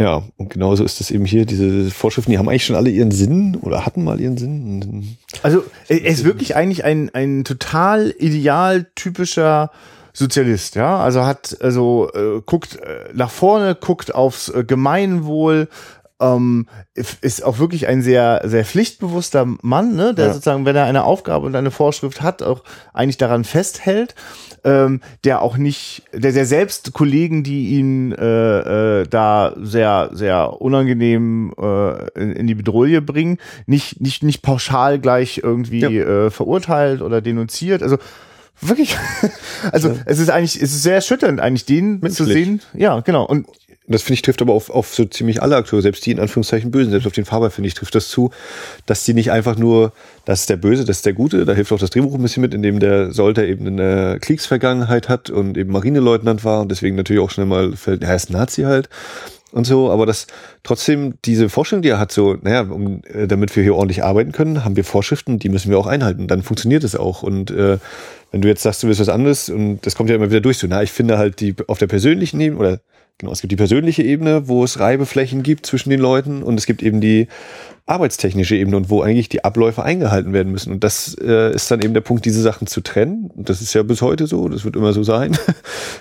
ja, und genauso ist es eben hier. Diese Vorschriften, die haben eigentlich schon alle ihren Sinn oder hatten mal ihren Sinn. Also er ist wirklich eigentlich ein, ein total ideal typischer Sozialist, ja. Also hat, also äh, guckt äh, nach vorne, guckt aufs äh, Gemeinwohl, ähm, ist auch wirklich ein sehr, sehr pflichtbewusster Mann, ne, der ja. sozusagen, wenn er eine Aufgabe und eine Vorschrift hat, auch eigentlich daran festhält, ähm, der auch nicht, der, der selbst Kollegen, die ihn äh, äh, da sehr, sehr unangenehm äh, in, in die Bedrohung bringen, nicht, nicht, nicht pauschal gleich irgendwie ja. äh, verurteilt oder denunziert. Also wirklich, also es ist eigentlich, es ist sehr erschütternd, eigentlich den Menschlich. zu sehen. Ja, genau. Und das finde ich trifft aber auf, auf so ziemlich alle Akteure, selbst die in Anführungszeichen Bösen, selbst auf den Faber finde ich trifft das zu, dass die nicht einfach nur, das ist der Böse, das ist der Gute, da hilft auch das Drehbuch ein bisschen mit, indem der Solter eben eine Kriegsvergangenheit hat und eben Marineleutnant war und deswegen natürlich auch schnell mal, er heißt Nazi halt und so, aber dass trotzdem diese Vorstellung, die er hat, so, naja, um, äh, damit wir hier ordentlich arbeiten können, haben wir Vorschriften, die müssen wir auch einhalten, dann funktioniert es auch und äh, wenn du jetzt sagst, du willst was anderes und das kommt ja immer wieder durch, so, na, ich finde halt die auf der persönlichen Ebene oder Genau, es gibt die persönliche Ebene, wo es Reibeflächen gibt zwischen den Leuten und es gibt eben die arbeitstechnische Ebene und wo eigentlich die Abläufe eingehalten werden müssen. Und das äh, ist dann eben der Punkt, diese Sachen zu trennen. Und das ist ja bis heute so, das wird immer so sein.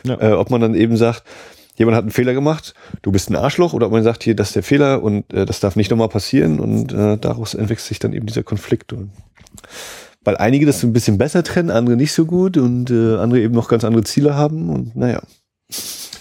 Ja. äh, ob man dann eben sagt, jemand hat einen Fehler gemacht, du bist ein Arschloch, oder ob man sagt, hier, das ist der Fehler und äh, das darf nicht nochmal passieren und äh, daraus entwickelt sich dann eben dieser Konflikt. Und weil einige das so ein bisschen besser trennen, andere nicht so gut und äh, andere eben noch ganz andere Ziele haben und naja.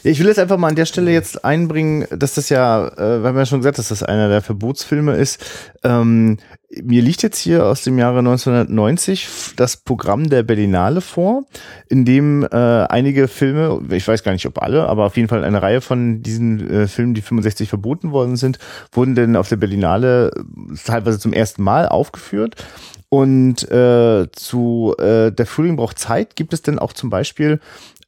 Ich will jetzt einfach mal an der Stelle jetzt einbringen, dass das ja, äh, wir haben ja schon gesagt, dass das einer der Verbotsfilme ist. Ähm, mir liegt jetzt hier aus dem Jahre 1990 das Programm der Berlinale vor, in dem äh, einige Filme, ich weiß gar nicht ob alle, aber auf jeden Fall eine Reihe von diesen äh, Filmen, die 65 verboten worden sind, wurden denn auf der Berlinale teilweise zum ersten Mal aufgeführt. Und äh, zu äh, Der Frühling braucht Zeit gibt es denn auch zum Beispiel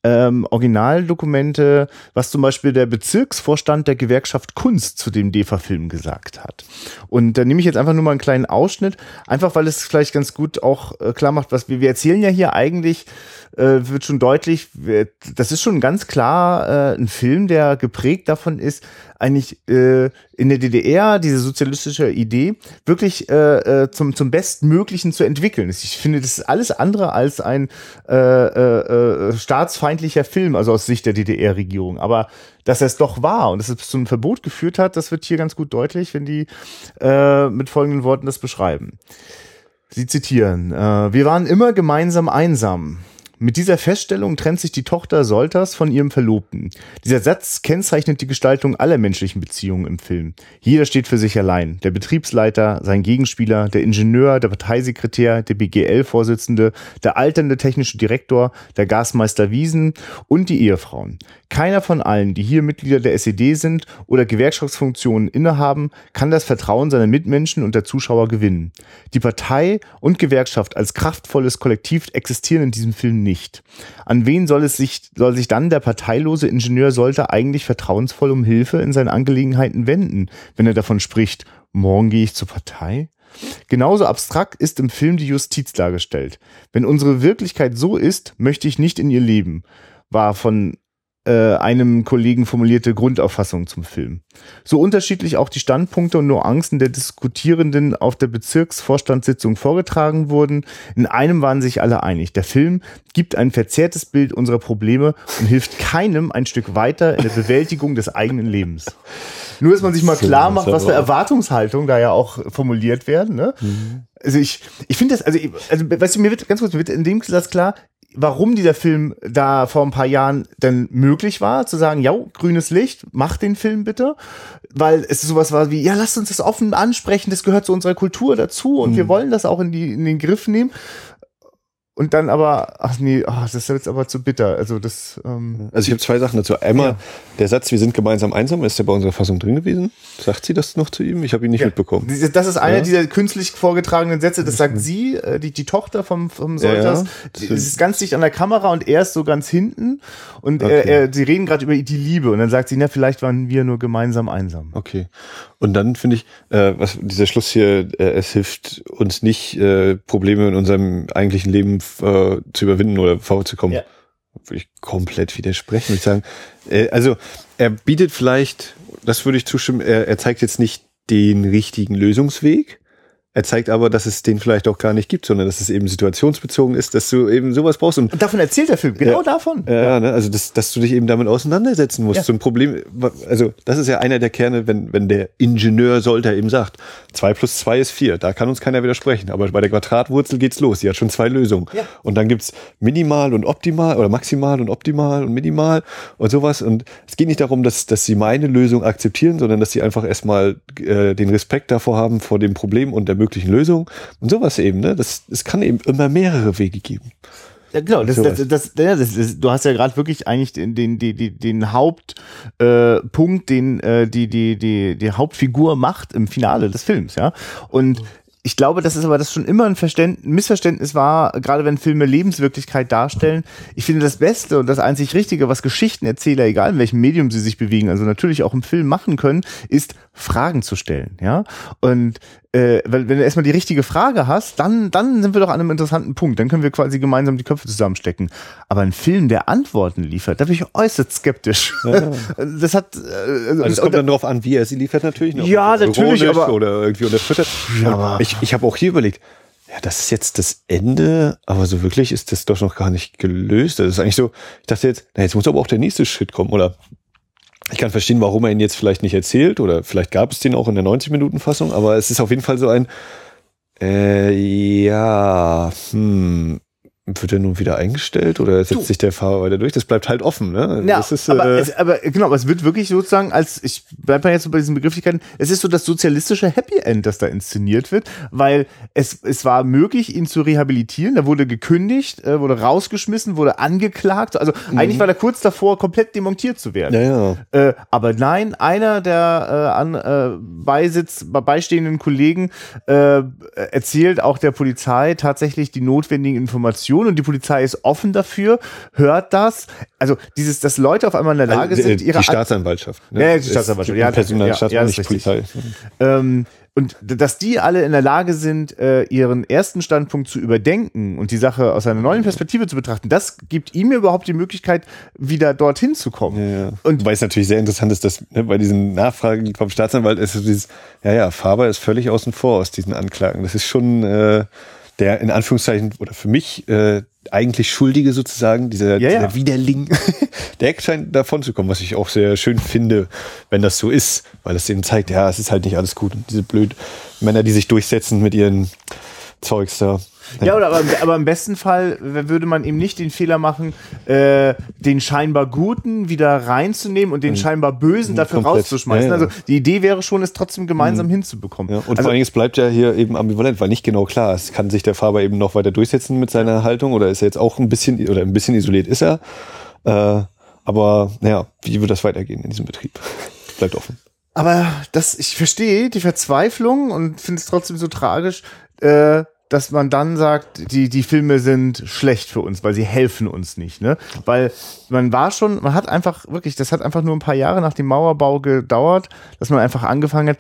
ähm, Originaldokumente, was zum Beispiel der Bezirksvorstand der Gewerkschaft Kunst zu dem DEFA-Film gesagt hat. Und da nehme ich jetzt einfach nur mal einen kleinen Ausschnitt, einfach weil es vielleicht ganz gut auch äh, klar macht, was wir, wir erzählen ja hier eigentlich äh, wird schon deutlich, das ist schon ganz klar äh, ein Film, der geprägt davon ist, eigentlich äh, in der DDR diese sozialistische Idee wirklich äh, äh, zum, zum Bestmöglichen zu entwickeln. Ich finde, das ist alles andere als ein äh, äh, äh, staatsfeindlicher Film, also aus Sicht der DDR-Regierung. Aber dass er es doch war und dass es zum Verbot geführt hat, das wird hier ganz gut deutlich, wenn die äh, mit folgenden Worten das beschreiben. Sie zitieren, äh, wir waren immer gemeinsam einsam. Mit dieser Feststellung trennt sich die Tochter Solters von ihrem Verlobten. Dieser Satz kennzeichnet die Gestaltung aller menschlichen Beziehungen im Film. Jeder steht für sich allein. Der Betriebsleiter, sein Gegenspieler, der Ingenieur, der Parteisekretär, der BGL-Vorsitzende, der alternde technische Direktor, der Gasmeister Wiesen und die Ehefrauen. Keiner von allen, die hier Mitglieder der SED sind oder Gewerkschaftsfunktionen innehaben, kann das Vertrauen seiner Mitmenschen und der Zuschauer gewinnen. Die Partei und Gewerkschaft als kraftvolles Kollektiv existieren in diesem Film. An wen soll es sich, soll sich dann der parteilose Ingenieur sollte eigentlich vertrauensvoll um Hilfe in seinen Angelegenheiten wenden, wenn er davon spricht, morgen gehe ich zur Partei? Genauso abstrakt ist im Film die Justiz dargestellt. Wenn unsere Wirklichkeit so ist, möchte ich nicht in ihr leben, war von äh, einem Kollegen formulierte Grundauffassung zum Film. So unterschiedlich auch die Standpunkte und Nuancen der Diskutierenden auf der Bezirksvorstandssitzung vorgetragen wurden, in einem waren sich alle einig. Der Film gibt ein verzerrtes Bild unserer Probleme und hilft keinem ein Stück weiter in der Bewältigung des eigenen Lebens. Nur, dass man sich mal klar macht, was für Erwartungshaltung da ja auch formuliert werden. Ne? Mhm. Also ich, ich finde das, also, also weißt du, mir wird ganz kurz, mir wird in dem Satz klar, warum dieser Film da vor ein paar Jahren dann möglich war, zu sagen, ja, grünes Licht, mach den Film bitte, weil es sowas war wie, ja, lasst uns das offen ansprechen, das gehört zu unserer Kultur dazu und mhm. wir wollen das auch in, die, in den Griff nehmen. Und dann aber, ach nee, ach, das ist jetzt aber zu bitter. Also das. Ähm, also ich habe zwei Sachen dazu. Einmal ja. der Satz, wir sind gemeinsam einsam, ist der bei unserer Fassung drin gewesen? Sagt sie das noch zu ihm? Ich habe ihn nicht ja. mitbekommen. Das ist einer ja. dieser künstlich vorgetragenen Sätze. Das sagt sie, äh, die, die Tochter vom, vom Solters. Es ist ganz dicht an der Kamera und er ist so ganz hinten. Und okay. er, er, sie reden gerade über die Liebe. Und dann sagt sie, na, vielleicht waren wir nur gemeinsam einsam. Okay. Und dann finde ich, äh, was dieser Schluss hier, äh, es hilft uns nicht, äh, Probleme in unserem eigentlichen Leben äh, zu überwinden oder vorzukommen. Ja. Würde ich komplett widersprechen. Ich sagen, äh, also er bietet vielleicht, das würde ich zustimmen, er, er zeigt jetzt nicht den richtigen Lösungsweg, er zeigt aber, dass es den vielleicht auch gar nicht gibt, sondern dass es eben situationsbezogen ist, dass du eben sowas brauchst. Und, und davon erzählt der Film, genau ja, davon. Ja, ja. Ne? also dass, dass du dich eben damit auseinandersetzen musst. Ja. So ein Problem, also das ist ja einer der Kerne, wenn, wenn der Ingenieur Solter eben sagt, zwei plus zwei ist vier, da kann uns keiner widersprechen. Aber bei der Quadratwurzel geht's los, die hat schon zwei Lösungen. Ja. Und dann gibt's minimal und optimal oder maximal und optimal und minimal und sowas. Und es geht nicht darum, dass, dass sie meine Lösung akzeptieren, sondern dass sie einfach erstmal äh, den Respekt davor haben, vor dem Problem und der möglichen Lösungen und sowas eben. Ne? Das, es kann eben immer mehrere Wege geben. Ja, genau, das, das, das, das, du hast ja gerade wirklich eigentlich den, den, den, den Hauptpunkt, äh, den äh, die, die, die, die Hauptfigur macht im Finale des Films, ja. Und ich glaube, das ist aber das schon immer ein Verständ Missverständnis war, gerade wenn Filme Lebenswirklichkeit darstellen. Ich finde das Beste und das einzig Richtige, was Geschichtenerzähler, egal in welchem Medium sie sich bewegen, also natürlich auch im Film machen können, ist Fragen zu stellen, ja. Und äh, weil wenn du erstmal die richtige Frage hast, dann, dann sind wir doch an einem interessanten Punkt. Dann können wir quasi gemeinsam die Köpfe zusammenstecken. Aber ein Film, der Antworten liefert, da bin ich äußerst skeptisch. Ja. Das hat. Äh, also es kommt dann darauf an, wie er sie liefert natürlich. Ne? Ja, natürlich. Aber, oder irgendwie unterfüttert. Ja, aber ich ich habe auch hier überlegt, ja, das ist jetzt das Ende, aber so wirklich ist das doch noch gar nicht gelöst. Das ist eigentlich so, ich dachte jetzt, na, jetzt muss aber auch der nächste Schritt kommen, oder? Ich kann verstehen, warum er ihn jetzt vielleicht nicht erzählt oder vielleicht gab es den auch in der 90-Minuten-Fassung, aber es ist auf jeden Fall so ein, äh, ja, hm, wird er nun wieder eingestellt oder setzt du. sich der Fahrer weiter durch? Das bleibt halt offen, ne? Ja, ist, aber, äh, es, aber genau, aber es wird wirklich sozusagen als, ich bleib mal jetzt so bei diesen Begrifflichkeiten, es ist so das sozialistische Happy End, das da inszeniert wird, weil es, es war möglich, ihn zu rehabilitieren, er wurde gekündigt, äh, wurde rausgeschmissen, wurde angeklagt, also mhm. eigentlich war er kurz davor, komplett demontiert zu werden. Ja, ja. Äh, aber nein, einer der äh, an äh, Beisitz, beistehenden Kollegen äh, erzählt auch der Polizei tatsächlich die notwendigen Informationen Informationen und die Polizei ist offen dafür, hört das. Also dieses, dass Leute auf einmal in der Lage also, sind, ihre die Staatsanwaltschaft. Ne? Ja, die Staatsanwaltschaft. Ja, Personalstaat, ja, ja, nicht Polizei. Ähm, und dass die alle in der Lage sind, äh, ihren ersten Standpunkt zu überdenken und die Sache aus einer neuen Perspektive zu betrachten, das gibt ihm überhaupt die Möglichkeit, wieder dorthin zu kommen. Ja, ja. Und Wobei es natürlich sehr interessant ist, dass ne, bei diesen Nachfragen vom Staatsanwalt ist dieses, ja, ja, Faber ist völlig außen vor aus diesen Anklagen. Das ist schon äh, der in Anführungszeichen oder für mich äh, eigentlich Schuldige sozusagen, dieser, ja, ja. dieser Widerling, der scheint davon zu kommen, was ich auch sehr schön finde, wenn das so ist, weil es eben zeigt, ja, es ist halt nicht alles gut und diese blöd Männer, die sich durchsetzen mit ihren Zeugs da. Ja, oder aber, aber im besten Fall würde man eben nicht den Fehler machen, äh, den scheinbar Guten wieder reinzunehmen und den mhm. scheinbar Bösen dafür Komplett. rauszuschmeißen. Ja, ja. Also die Idee wäre schon, es trotzdem gemeinsam mhm. hinzubekommen. Ja, und also, vor allem, es bleibt ja hier eben ambivalent, weil nicht genau klar ist, kann sich der Faber eben noch weiter durchsetzen mit seiner Haltung oder ist er jetzt auch ein bisschen, oder ein bisschen isoliert ist er. Äh, aber naja, wie wird das weitergehen in diesem Betrieb? bleibt offen. Aber das, ich verstehe die Verzweiflung und finde es trotzdem so tragisch, äh, dass man dann sagt, die, die Filme sind schlecht für uns, weil sie helfen uns nicht, ne? Weil man war schon, man hat einfach wirklich, das hat einfach nur ein paar Jahre nach dem Mauerbau gedauert, dass man einfach angefangen hat,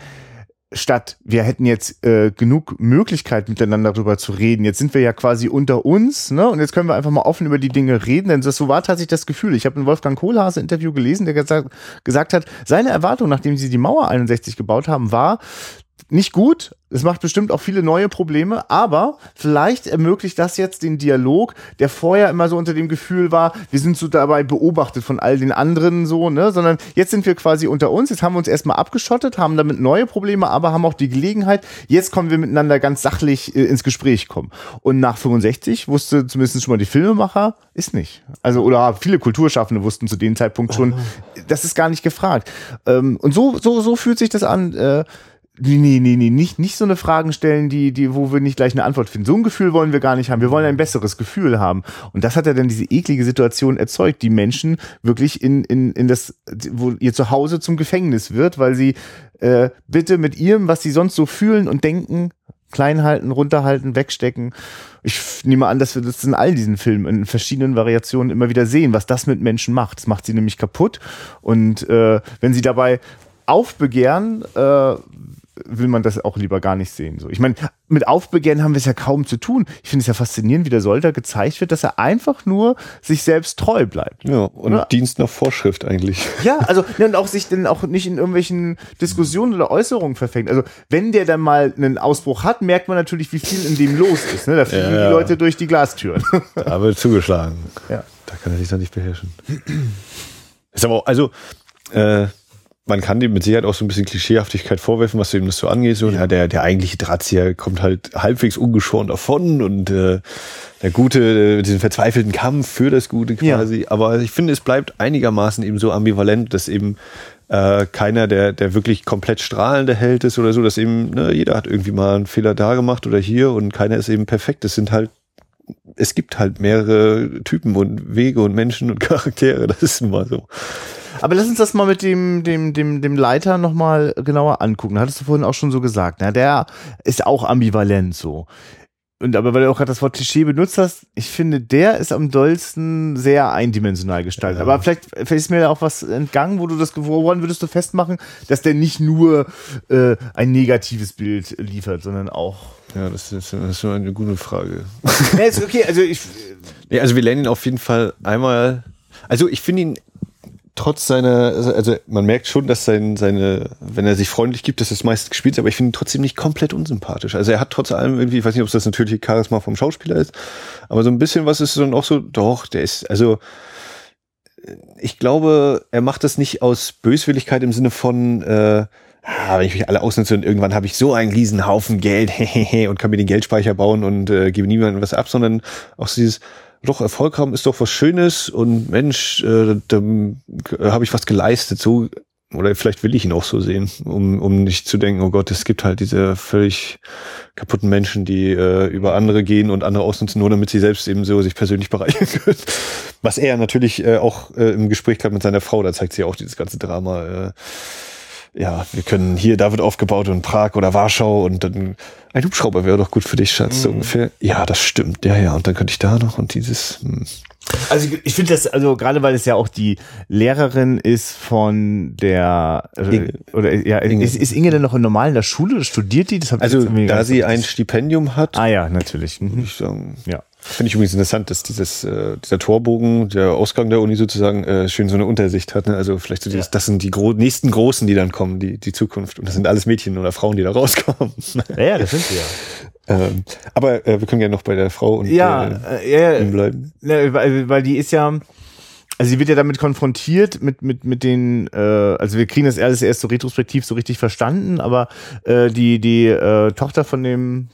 statt wir hätten jetzt äh, genug Möglichkeit miteinander darüber zu reden. Jetzt sind wir ja quasi unter uns, ne? Und jetzt können wir einfach mal offen über die Dinge reden, denn das so war tatsächlich das Gefühl. Ich habe ein Wolfgang Kohlhase Interview gelesen, der gesagt, gesagt hat, seine Erwartung, nachdem sie die Mauer 61 gebaut haben, war, nicht gut. Es macht bestimmt auch viele neue Probleme, aber vielleicht ermöglicht das jetzt den Dialog, der vorher immer so unter dem Gefühl war, wir sind so dabei beobachtet von all den anderen so, ne, sondern jetzt sind wir quasi unter uns, jetzt haben wir uns erstmal abgeschottet, haben damit neue Probleme, aber haben auch die Gelegenheit, jetzt kommen wir miteinander ganz sachlich äh, ins Gespräch kommen. Und nach 65 wusste zumindest schon mal die Filmemacher, ist nicht. Also, oder viele Kulturschaffende wussten zu dem Zeitpunkt schon, das ist gar nicht gefragt. Ähm, und so, so, so fühlt sich das an, äh, Nee, nee, nee, nicht, nicht so eine Fragen stellen, die, die, wo wir nicht gleich eine Antwort finden. So ein Gefühl wollen wir gar nicht haben. Wir wollen ein besseres Gefühl haben. Und das hat ja dann diese eklige Situation erzeugt, die Menschen wirklich in, in, in das, wo ihr Zuhause zum Gefängnis wird, weil sie äh, bitte mit ihrem, was sie sonst so fühlen und denken, klein halten, runterhalten, wegstecken. Ich nehme an, dass wir das in all diesen Filmen in verschiedenen Variationen immer wieder sehen, was das mit Menschen macht. Das macht sie nämlich kaputt. Und äh, wenn sie dabei aufbegehren, äh, will man das auch lieber gar nicht sehen. So, ich meine, mit Aufbegehren haben wir es ja kaum zu tun. Ich finde es ja faszinierend, wie der Solter gezeigt wird, dass er einfach nur sich selbst treu bleibt. Ja, und ja. Dienst nach Vorschrift eigentlich. Ja, also und auch sich dann auch nicht in irgendwelchen Diskussionen oder Äußerungen verfängt. Also wenn der dann mal einen Ausbruch hat, merkt man natürlich, wie viel in dem los ist. Ne? Da fliegen ja, die Leute durch die Glastüren. Da wird zugeschlagen. Ja. Da kann er sich dann nicht beherrschen. Ist aber auch, also äh, man kann dem mit Sicherheit auch so ein bisschen Klischeehaftigkeit vorwerfen, was ihm das so angeht. So, ja, der, der eigentliche Drahtzieher kommt halt halbwegs ungeschoren davon und äh, der Gute, äh, diesen verzweifelten Kampf für das Gute quasi. Ja. Aber ich finde, es bleibt einigermaßen eben so ambivalent, dass eben äh, keiner der, der wirklich komplett strahlende Held ist oder so, dass eben, ne, jeder hat irgendwie mal einen Fehler da gemacht oder hier und keiner ist eben perfekt. Es sind halt es gibt halt mehrere Typen und Wege und Menschen und Charaktere, das ist nun mal so. Aber lass uns das mal mit dem, dem, dem, dem Leiter nochmal genauer angucken. Hattest du vorhin auch schon so gesagt. Na, der ist auch ambivalent so. Und aber weil du auch gerade das Wort Klischee benutzt hast, ich finde, der ist am dollsten sehr eindimensional gestaltet. Ja. Aber vielleicht, vielleicht ist mir da auch was entgangen, wo du das, woran würdest du festmachen, dass der nicht nur äh, ein negatives Bild liefert, sondern auch. Ja, das ist, das ist eine gute Frage. ja, ist okay, also ich. Ja, also wir lernen ihn auf jeden Fall einmal. Also ich finde ihn trotz seiner, also, man merkt schon, dass sein, seine, wenn er sich freundlich gibt, dass das meist gespielt ist, aber ich finde ihn trotzdem nicht komplett unsympathisch. Also er hat trotz allem irgendwie, ich weiß nicht, ob es das natürliche Charisma vom Schauspieler ist, aber so ein bisschen was ist dann auch so, doch, der ist, also ich glaube, er macht das nicht aus Böswilligkeit im Sinne von, äh, ah, wenn ich mich alle ausnutze und irgendwann habe ich so einen riesen Haufen Geld und kann mir den Geldspeicher bauen und äh, gebe niemandem was ab, sondern auch so dieses, doch Erfolg haben ist doch was Schönes und Mensch, äh, da, da habe ich was geleistet, so oder vielleicht will ich ihn auch so sehen, um, um nicht zu denken, oh Gott, es gibt halt diese völlig kaputten Menschen, die äh, über andere gehen und andere ausnutzen, nur damit sie selbst eben so sich persönlich bereichern können. Was er natürlich äh, auch äh, im Gespräch hat mit seiner Frau, da zeigt sie auch dieses ganze Drama. Äh, ja, wir können hier, da wird aufgebaut in Prag oder Warschau und dann ein Hubschrauber wäre doch gut für dich, Schatz, so mhm. ungefähr. Ja, das stimmt, ja, ja, und dann könnte ich da noch und dieses. Hm. Also ich, ich finde das, also gerade weil es ja auch die Lehrerin ist von der äh, Inge. oder ja, Inge. Ist, ist Inge denn noch in normal in der Schule? Studiert die? Also da sie ein Stipendium hat. Ah ja, natürlich. Mhm. Ich sagen, ja. Finde ich übrigens interessant, dass dieses, äh, dieser Torbogen, der Ausgang der Uni sozusagen, äh, schön so eine Untersicht hat. Ne? Also vielleicht so dieses, ja. das sind die gro nächsten Großen, die dann kommen, die, die Zukunft. Und das sind alles Mädchen oder Frauen, die da rauskommen. Ja, ja das sind sie ja. Ähm, aber äh, wir können ja noch bei der Frau und ja, äh, ja, bleiben. Ja, weil, weil die ist ja, also sie wird ja damit konfrontiert mit mit mit den, äh, also wir kriegen das alles erst so retrospektiv so richtig verstanden, aber äh, die die äh, Tochter von dem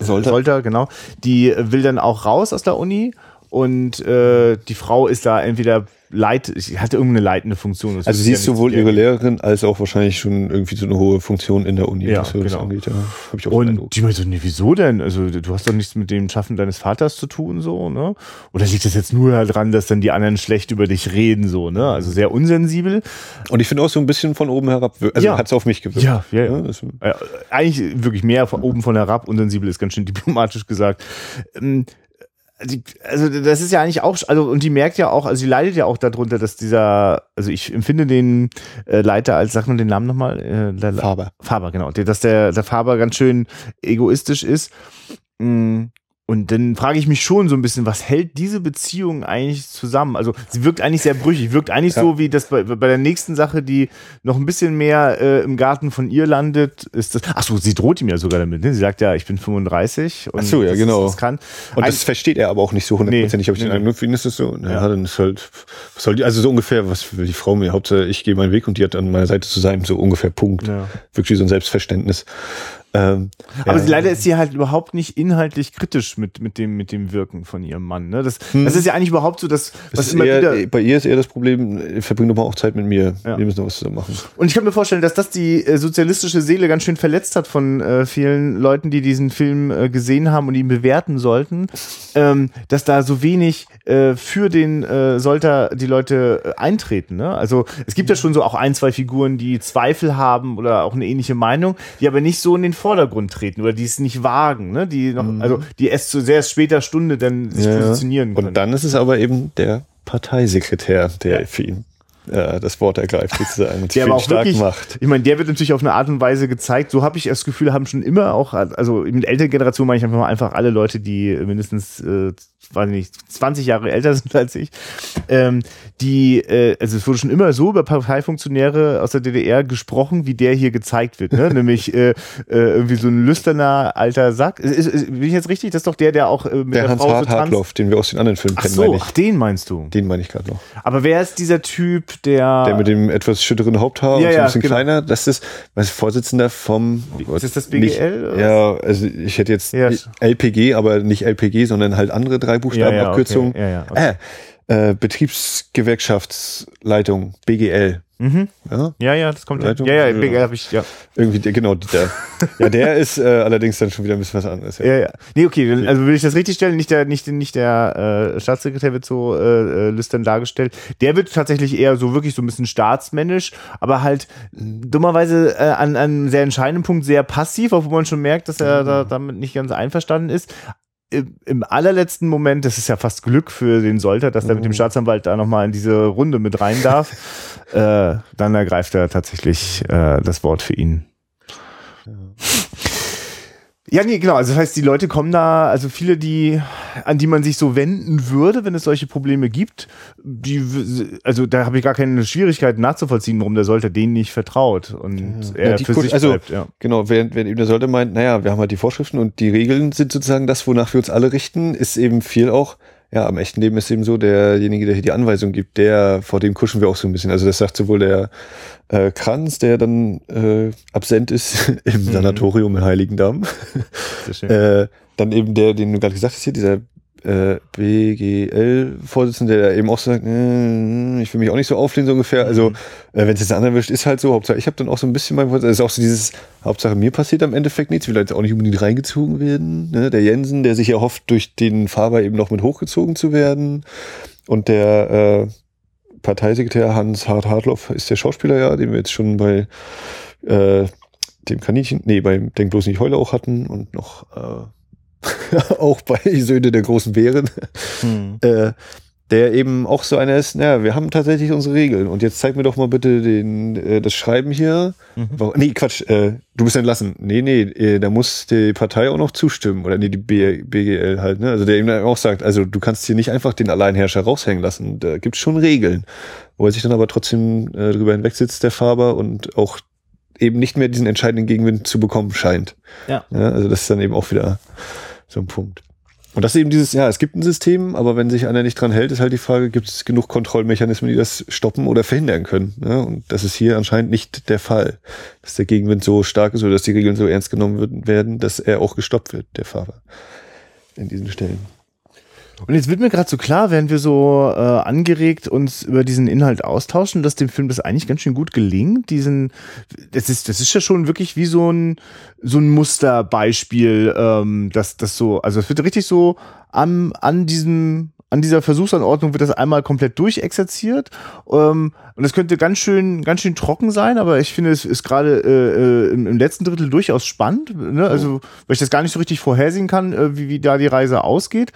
sollte. Sollte, genau. Die will dann auch raus aus der Uni und äh, die Frau ist da entweder leit, hatte irgendeine leitende Funktion. also sie ist ja sowohl ihre Lehrerin als auch wahrscheinlich schon irgendwie so eine hohe Funktion in der Uni, ja, was genau. das angeht. Ja, hab ich auch und die meinte so, nee, wieso denn? Also du hast doch nichts mit dem Schaffen deines Vaters zu tun, so, ne? Oder liegt das jetzt nur daran, dass dann die anderen schlecht über dich reden, so, ne? Also sehr unsensibel. Und ich finde auch so ein bisschen von oben herab, also ja. hat es auf mich gewirkt. Ja, ja, ja. ja eigentlich wirklich mehr von oben von herab, unsensibel ist ganz schön diplomatisch gesagt. Also das ist ja eigentlich auch, also und die merkt ja auch, also sie leidet ja auch darunter, dass dieser, also ich empfinde den äh, Leiter als, sag mal den Namen nochmal, äh, Faber. Faber, genau, dass der, der Faber ganz schön egoistisch ist. Mm, und dann frage ich mich schon so ein bisschen, was hält diese Beziehung eigentlich zusammen? Also sie wirkt eigentlich sehr brüchig, wirkt eigentlich ja. so wie das bei, bei der nächsten Sache, die noch ein bisschen mehr äh, im Garten von ihr landet, ist das. Ach so, sie droht ihm ja sogar damit. Ne? Sie sagt ja, ich bin 35 und Ach so, ja, genau. Das kann. Und das versteht er aber auch nicht so hundertprozentig. Nee, nee, nee. Für ihn ist das so. Ja, ja, dann ist halt, was soll die, also so ungefähr, was will die Frau mir? Hauptsache, ich gehe meinen Weg und die hat an meiner Seite zu sein, so ungefähr Punkt. Ja. Wirklich so ein Selbstverständnis. Ähm, aber ja. leider ist sie halt überhaupt nicht inhaltlich kritisch mit, mit, dem, mit dem Wirken von ihrem Mann. Ne? Das, hm. das ist ja eigentlich überhaupt so, dass was immer eher, wieder. Bei ihr ist eher das Problem, verbring doch mal auch Zeit mit mir. Ja. Wir müssen noch was zusammen machen. Und ich kann mir vorstellen, dass das die äh, sozialistische Seele ganz schön verletzt hat von äh, vielen Leuten, die diesen Film äh, gesehen haben und ihn bewerten sollten, ähm, dass da so wenig äh, für den äh, Solter die Leute äh, eintreten. Ne? Also es gibt ja schon so auch ein, zwei Figuren, die Zweifel haben oder auch eine ähnliche Meinung, die aber nicht so in den Vordergrund treten oder die es nicht wagen, ne? die noch, mhm. also die erst zu sehr später Stunde dann sich ja. positionieren können. Und dann ist es aber eben der Parteisekretär, der ja. für ihn äh, das Wort ergreift sozusagen und der aber auch stark wirklich, macht. Ich meine, der wird natürlich auf eine Art und Weise gezeigt. So habe ich das Gefühl, haben schon immer auch, also mit älteren Generationen meine ich einfach mal einfach alle Leute, die mindestens äh, weiß nicht, 20 Jahre älter sind als ich, ähm, die, äh, also es wurde schon immer so über Parteifunktionäre aus der DDR gesprochen, wie der hier gezeigt wird, ne? nämlich äh, äh, irgendwie so ein lüsterner alter Sack. Ist, ist, bin ich jetzt richtig? Das ist doch der, der auch äh, mit der, der Hans Frau Hart so Hartloff, den wir aus den anderen Filmen ach kennen. So, ach, den meinst du? Den meine ich gerade noch. Aber wer ist dieser Typ, der... Der mit dem etwas schütteren Haupthaar ja, und so ein bisschen genau. kleiner, das ist, was Vorsitzender vom... Ist das das BGL? Nicht, ja, also ich hätte jetzt ja. LPG, aber nicht LPG, sondern halt andere drei Buchstaben, ja, ja, Abkürzungen. Okay. Ja, ja, okay. äh, äh, Betriebsgewerkschaftsleitung, BGL. Mhm. Ja? ja, ja, das kommt. Leitung, ja, ja, BGL habe ich, ja. Irgendwie, genau, der. ja, der ist äh, allerdings dann schon wieder ein bisschen was anderes. Ja, ja. ja. Nee, okay, also will ich das richtig stellen? Nicht der, nicht, nicht der äh, Staatssekretär wird so äh, lüstern dargestellt. Der wird tatsächlich eher so wirklich so ein bisschen staatsmännisch, aber halt dummerweise äh, an, an einem sehr entscheidenden Punkt sehr passiv, obwohl man schon merkt, dass er mhm. da damit nicht ganz einverstanden ist im, im allerletzten Moment, das ist ja fast Glück für den Solter, dass er mit dem mhm. Staatsanwalt da nochmal in diese Runde mit rein darf, äh, dann ergreift er tatsächlich äh, das Wort für ihn. Ja. Ja, nee, genau. Also das heißt, die Leute kommen da, also viele, die, an die man sich so wenden würde, wenn es solche Probleme gibt, die, also da habe ich gar keine Schwierigkeiten nachzuvollziehen, warum der Sollte denen nicht vertraut und ja. er ja, für sich also, bleibt. Ja. Genau, während, während eben der Sollte meint, naja, wir haben halt die Vorschriften und die Regeln sind sozusagen das, wonach wir uns alle richten, ist eben viel auch, ja, am echten Leben ist eben so, derjenige, der hier die Anweisung gibt, der, vor dem kuschen wir auch so ein bisschen. Also das sagt sowohl der äh, Kranz, der dann äh, absent ist im mhm. Sanatorium in Heiligendamm. äh, dann eben der, den du gerade gesagt hast hier, dieser äh, BGL-Vorsitzende, der eben auch sagt, äh, ich will mich auch nicht so auflehnen, so ungefähr. Also, mhm. äh, wenn es jetzt der andere wischt, ist halt so. Hauptsache, ich habe dann auch so ein bisschen mein, das ist auch so dieses, Hauptsache mir passiert am Endeffekt nichts, will jetzt auch nicht unbedingt reingezogen werden. Ne? Der Jensen, der sich erhofft, durch den Faber eben noch mit hochgezogen zu werden. Und der äh, Parteisekretär Hans Hart Hartloff ist der Schauspieler ja, den wir jetzt schon bei äh, dem Kaninchen, nee, beim Denk bloß nicht Heule auch hatten und noch äh, auch bei Söhne der großen Bären, hm. äh, der eben auch so einer ist, naja, wir haben tatsächlich unsere Regeln und jetzt zeig mir doch mal bitte den, äh, das Schreiben hier. Mhm. Nee, Quatsch, äh, du bist entlassen. Nee, nee, äh, da muss die Partei auch noch zustimmen oder nee, die B BGL halt, ne? Also der eben auch sagt, also du kannst hier nicht einfach den Alleinherrscher raushängen lassen. Da gibt's schon Regeln. Wo er sich dann aber trotzdem äh, drüber hinwegsitzt, der Faber, und auch eben nicht mehr diesen entscheidenden Gegenwind zu bekommen scheint. Ja. ja also das ist dann eben auch wieder so ein Punkt. Und das ist eben dieses, ja, es gibt ein System, aber wenn sich einer nicht dran hält, ist halt die Frage, gibt es genug Kontrollmechanismen, die das stoppen oder verhindern können? Ne? Und das ist hier anscheinend nicht der Fall. Dass der Gegenwind so stark ist oder dass die Regeln so ernst genommen werden, dass er auch gestoppt wird, der Fahrer. In diesen Stellen. Und jetzt wird mir gerade so klar, während wir so äh, angeregt uns über diesen Inhalt austauschen, dass dem Film das eigentlich ganz schön gut gelingt. Diesen, das ist, das ist ja schon wirklich wie so ein so ein Musterbeispiel, ähm, dass das so, also es wird richtig so am an diesem an dieser Versuchsanordnung wird das einmal komplett durchexerziert. Ähm, und es könnte ganz schön, ganz schön trocken sein, aber ich finde, es ist gerade äh, äh im, im, letzten Drittel durchaus spannend. Ne? Also, weil ich das gar nicht so richtig vorhersehen kann, äh, wie, wie da die Reise ausgeht.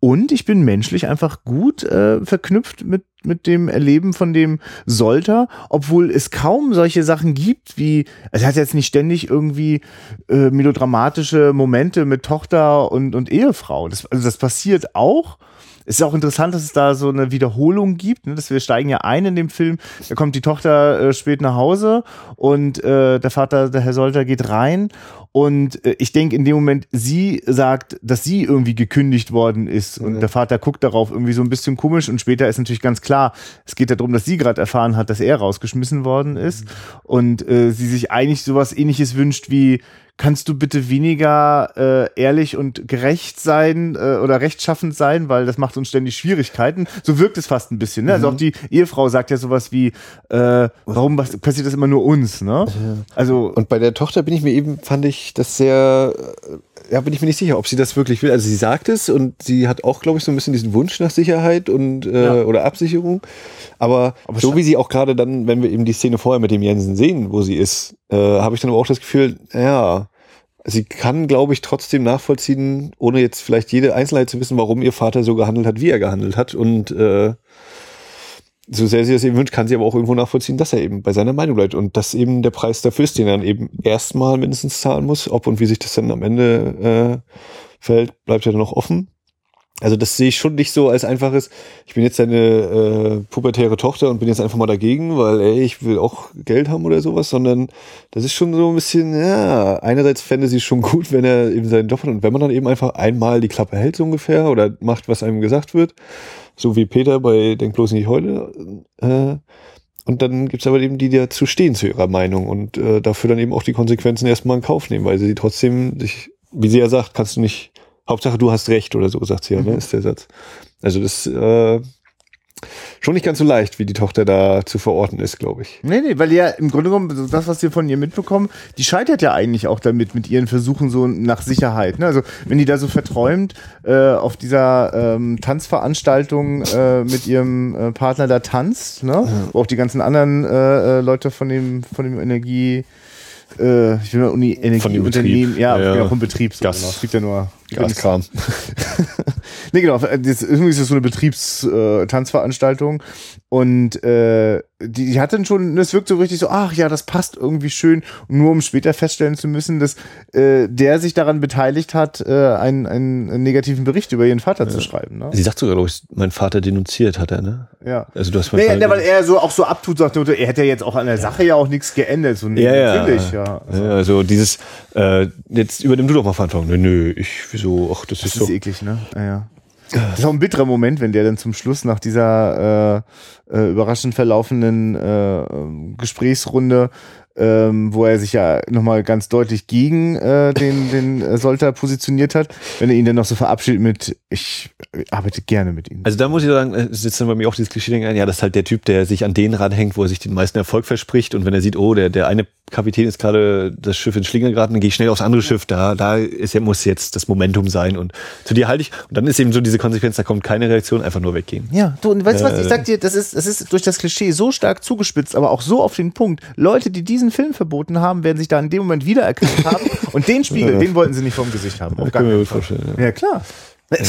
Und ich bin menschlich einfach gut äh, verknüpft mit mit dem Erleben von dem Solter, obwohl es kaum solche Sachen gibt, wie, es hat jetzt nicht ständig irgendwie äh, melodramatische Momente mit Tochter und, und Ehefrau. Das, also das passiert auch, es ist auch interessant, dass es da so eine Wiederholung gibt. Ne? Dass wir steigen ja ein in dem Film. Da kommt die Tochter äh, spät nach Hause und äh, der Vater, der Herr Solter, geht rein Und äh, ich denke in dem Moment, sie sagt, dass sie irgendwie gekündigt worden ist. Und Mhm. der Vater guckt darauf irgendwie so ein bisschen komisch. Und später ist natürlich ganz klar, es geht darum, dass sie gerade erfahren hat, dass er rausgeschmissen worden ist. Und äh, sie sich eigentlich sowas ähnliches wünscht wie, kannst du bitte weniger äh, ehrlich und gerecht sein äh, oder rechtschaffend sein, weil das macht uns ständig Schwierigkeiten. So wirkt es fast ein bisschen. Ne? Also auch die Ehefrau sagt ja sowas wie, äh, warum was, passiert das immer nur uns? Ne? Also Und bei der Tochter bin ich mir eben, fand ich das sehr, äh, ja, bin ich mir nicht sicher, ob sie das wirklich will. Also sie sagt es und sie hat auch, glaube ich, so ein bisschen diesen Wunsch nach Sicherheit und äh, Ja. oder Absicherung. Aber, Aber so wie sie auch gerade dann, wenn wir eben die Szene vorher mit dem Jensen sehen, wo sie ist, äh, habe ich dann aber auch das Gefühl, ja, sie kann, glaube ich, trotzdem nachvollziehen, ohne jetzt vielleicht jede Einzelheit zu wissen, warum ihr Vater so gehandelt hat, wie er gehandelt hat. Und äh, so sehr sie das eben wünscht, kann sie aber auch irgendwo nachvollziehen, dass er eben bei seiner Meinung bleibt und dass eben der Preis dafür ist, den er dann eben erstmal mindestens zahlen muss. Ob und wie sich das dann am Ende äh, fällt, bleibt ja dann noch offen. Also das sehe ich schon nicht so als einfaches, ich bin jetzt seine äh, pubertäre Tochter und bin jetzt einfach mal dagegen, weil ey, ich will auch Geld haben oder sowas, sondern das ist schon so ein bisschen, ja, einerseits fände sie es schon gut, wenn er eben seinen Job hat und wenn man dann eben einfach einmal die Klappe hält so ungefähr oder macht, was einem gesagt wird, so wie Peter bei Denk bloß nicht heute, äh, und dann gibt's aber eben die, die dazu stehen zu ihrer Meinung und äh, dafür dann eben auch die Konsequenzen erstmal in Kauf nehmen, weil sie trotzdem sich, wie sie ja sagt, kannst du nicht, Hauptsache du hast recht oder so, sagt sie ja, ne, ist der Satz. Also das äh, schon nicht ganz so leicht, wie die Tochter da zu verorten ist, glaube ich. Nee, nee, weil ja im Grunde genommen, das, was wir von ihr mitbekommen, die scheitert ja eigentlich auch damit, mit ihren Versuchen so nach Sicherheit. Ne? Also wenn die da so verträumt äh, auf dieser ähm, Tanzveranstaltung äh, mit ihrem äh, Partner da tanzt, ne? wo auch die ganzen anderen äh, äh, Leute von dem, von dem Energie, äh, ich will mal Uni. Energieunternehmen, ja, Ja, ja. genau, vom Betrieb. So, Gas. genau. Es gibt ja nur Gaskram. nee, genau. Das, irgendwie ist das so eine Betriebstanzveranstaltung. Und äh, die, die hat dann schon, es wirkt so richtig so, ach ja, das passt irgendwie schön. Nur um später feststellen zu müssen, dass äh, der sich daran beteiligt hat, äh, einen, einen negativen Bericht über ihren Vater zu schreiben. Ne? Sie sagt sogar, glaube ich, mein Vater denunziert hat er, ne? Ja. Also du hast Nee, Vater nee, weil er so auch so abtut, sagt, er hätte ja jetzt auch an der Sache ja auch nichts geändert. So, Ja, ja. natürlich, ja. Ja, also dieses, äh, jetzt übernimm du doch mal Verantwortung. Nö, nö, ich, wieso, ach, das, Das ist ist so. eklig, ne? Ja, ja. Das ist auch ein bitterer Moment, wenn der dann zum Schluss nach dieser äh, äh, überraschend verlaufenden äh, Gesprächsrunde, ähm, wo er sich ja nochmal ganz deutlich gegen äh, den, den äh, Solter positioniert hat, wenn er ihn dann noch so verabschiedet mit, ich arbeite gerne mit ihm. Also da muss ich sagen, es sitzt dann bei mir auch dieses Klischee ein, ja, das ist halt der Typ, der sich an den ranhängt, wo er sich den meisten Erfolg verspricht und wenn er sieht, oh, der, der eine Kapitän ist gerade das Schiff in Schlinge geraten, dann gehe ich schnell aufs andere Schiff, da, da ist, muss jetzt das Momentum sein und zu dir halte ich und dann ist eben so diese Konsequenz, da kommt keine Reaktion, einfach nur weggehen. Ja, du, und weißt du was, ich Äh. sag dir, das ist, das ist durch das Klischee so stark zugespitzt, aber auch so auf den Punkt. Leute, die diesen Film verboten haben, werden sich da in dem Moment wiedererkannt haben und den Spiegel, den wollten sie nicht vorm Gesicht haben. Auf gar keinen gut Fall. vorstellen, ja. Ja, klar.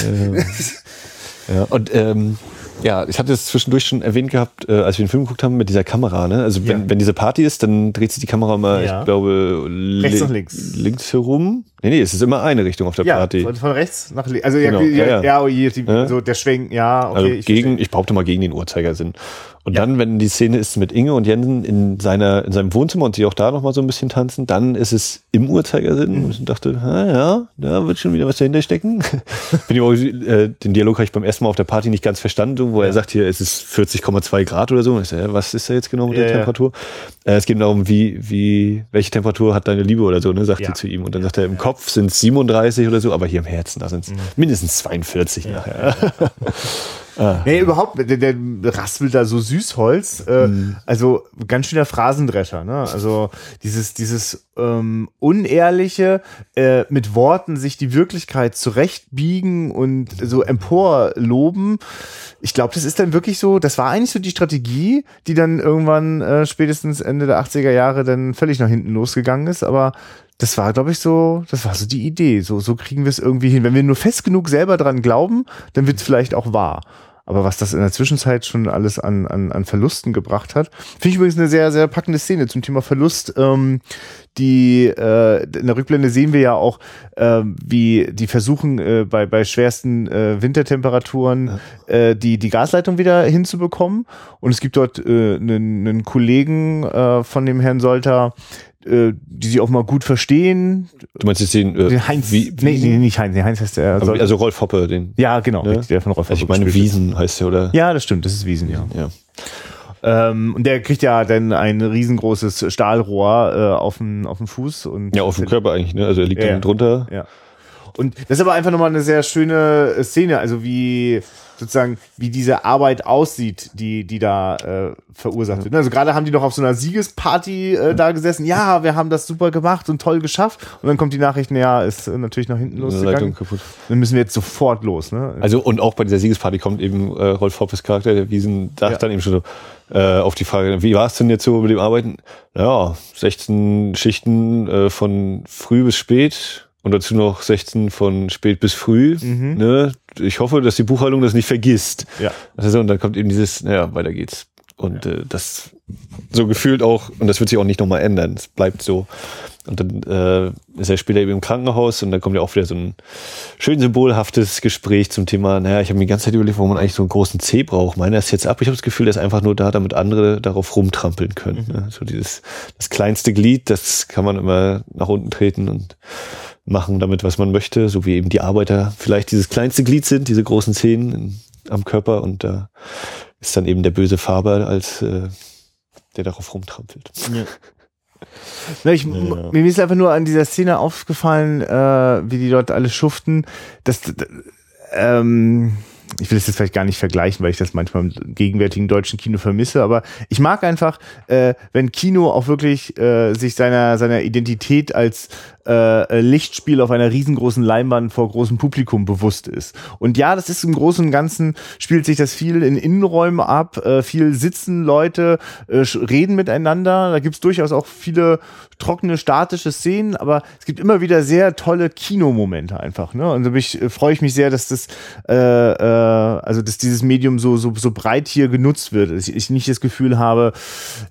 Ja, und ähm, ja, ich hatte es zwischendurch schon erwähnt gehabt, äh, als wir den Film geguckt haben mit dieser Kamera. Ne? Also wenn, Ja. wenn diese Party ist, dann dreht sich die Kamera immer, Ja. ich glaube, Rechts nach links. links herum. Nee, nee, es ist immer eine Richtung auf der Ja, Party. von, von rechts nach links. Also ja, Genau, ja, ja, ja, ja. oh je, die, Ja. so der Schwenk, ja, okay. also ich gegen, verstehe. ich behaupte mal gegen den Uhrzeigersinn. Und Ja. dann, wenn die Szene ist mit Inge und Jensen in seiner, in seinem Wohnzimmer und sie auch da noch mal so ein bisschen tanzen, dann ist es im Uhrzeigersinn. Mhm. Und ich dachte, ah, ja, da wird schon wieder was dahinter stecken. Bin ich auch, äh, den Dialog habe ich beim ersten Mal auf der Party nicht ganz verstanden, wo er sagt hier, es ist 40,2 Grad oder so. Und ich ja, was ist da jetzt genau mit Ja, der ja. Temperatur? Äh, es geht darum, wie, wie, welche Temperatur hat deine Liebe oder so, ne, sagt Ja. sie zu ihm. Und dann sagt er, im Kopf sind es 37 oder so, aber hier im Herzen, da sind es Mhm. mindestens 42 nachher. Nee, überhaupt, der, der raspelt da so Süßholz. Äh, Mhm. Also ganz schöner Phrasendrescher. Ne? Also dieses, dieses ähm, unehrliche, äh, mit Worten sich die Wirklichkeit zurechtbiegen und so emporloben. Ich glaube, das ist dann wirklich so, das war eigentlich so die Strategie, die dann irgendwann äh, spätestens Ende der 80er Jahre dann völlig nach hinten losgegangen ist. Aber das war, glaube ich, so, das war so die Idee. So, so kriegen wir es irgendwie hin. Wenn wir nur fest genug selber dran glauben, dann wird es vielleicht auch wahr. Aber was das in der Zwischenzeit schon alles an, an, an Verlusten gebracht hat, finde ich übrigens eine sehr, sehr packende Szene zum Thema Verlust. Ähm, die äh, in der Rückblende sehen wir ja auch, ähm, wie die versuchen äh, bei, bei schwersten äh, Wintertemperaturen äh, die, die Gasleitung wieder hinzubekommen. Und es gibt dort äh, einen, einen Kollegen äh, von dem Herrn Solter, äh, die sich auch mal gut verstehen. Du meinst jetzt den, äh, Den Heinz, wie, nee, nee, nicht Heinz, nee, Heinz heißt der. also, also Rolf Hoppe, den. ja, genau, ne? richtig, der von Rolf Also ich Hoppe meine. Wiesen heißt der, oder? Ja, das stimmt, das ist Wiesen, ja. Ja. Ähm, und der kriegt ja dann ein riesengroßes Stahlrohr äh, auf den auf den Fuß und Ja, auf dem Körper eigentlich, ne? Also er liegt Ja, dann drunter. Ja. Und das ist aber einfach nochmal eine sehr schöne Szene, also wie sozusagen, wie diese Arbeit aussieht, die, die da äh, verursacht wird. Also gerade haben die noch auf so einer Siegesparty äh, da gesessen, ja, wir haben das super gemacht und toll geschafft. Und dann kommt die Nachricht, naja, ist äh, natürlich nach hinten losgegangen. Dann müssen wir jetzt sofort los. Ne? Also und auch bei dieser Siegesparty kommt eben äh, Rolf Hoppes Charakter, der Wiesen, Ja. dann eben schon so, äh, auf die Frage, wie war es denn jetzt so mit dem Arbeiten? Ja, 16 Schichten äh, von früh bis spät und dazu noch 16 von spät bis früh. Mhm. Ne? Ich hoffe, dass die Buchhaltung das nicht vergisst. Ja. Also, und dann kommt eben dieses, naja, weiter geht's. Und äh, das so gefühlt auch, und das wird sich auch nicht nochmal ändern, es bleibt so. Und dann äh, ist er später eben im Krankenhaus und dann kommt ja auch wieder so ein schön symbolhaftes Gespräch zum Thema, naja, ich habe mir die ganze Zeit überlegt, warum man eigentlich so einen großen C braucht. Meiner ist jetzt ab. Ich habe das Gefühl, der ist einfach nur da, damit andere darauf rumtrampeln können. Ne? So dieses, das kleinste Glied, das kann man immer nach unten treten und machen damit, was man möchte, so wie eben die Arbeiter vielleicht dieses kleinste Glied sind, diese großen in, am Körper und da ist dann eben der böse Faber als äh, der darauf rumtrampelt. Na, ich, Ja. Mir ist einfach nur an dieser Szene aufgefallen, äh, wie die dort alle schuften. Das, ähm, ich will es jetzt vielleicht gar nicht vergleichen, weil ich das manchmal im gegenwärtigen deutschen Kino vermisse, aber ich mag einfach, äh, wenn Kino auch wirklich äh, sich seiner, seiner Identität als äh, Lichtspiel auf einer riesengroßen Leinwand vor großem Publikum bewusst ist. Und ja, das ist im Großen und Ganzen, spielt sich das viel in Innenräumen ab, äh, viel sitzen Leute, äh, reden miteinander, da gibt's durchaus auch viele trockene, statische Szenen, aber es gibt immer wieder sehr tolle Kinomomente einfach. Ne? Und da äh, freue ich mich sehr, dass das, äh, äh, also dass dieses Medium so, so, so breit hier genutzt wird. Dass ich, ich nicht das Gefühl habe,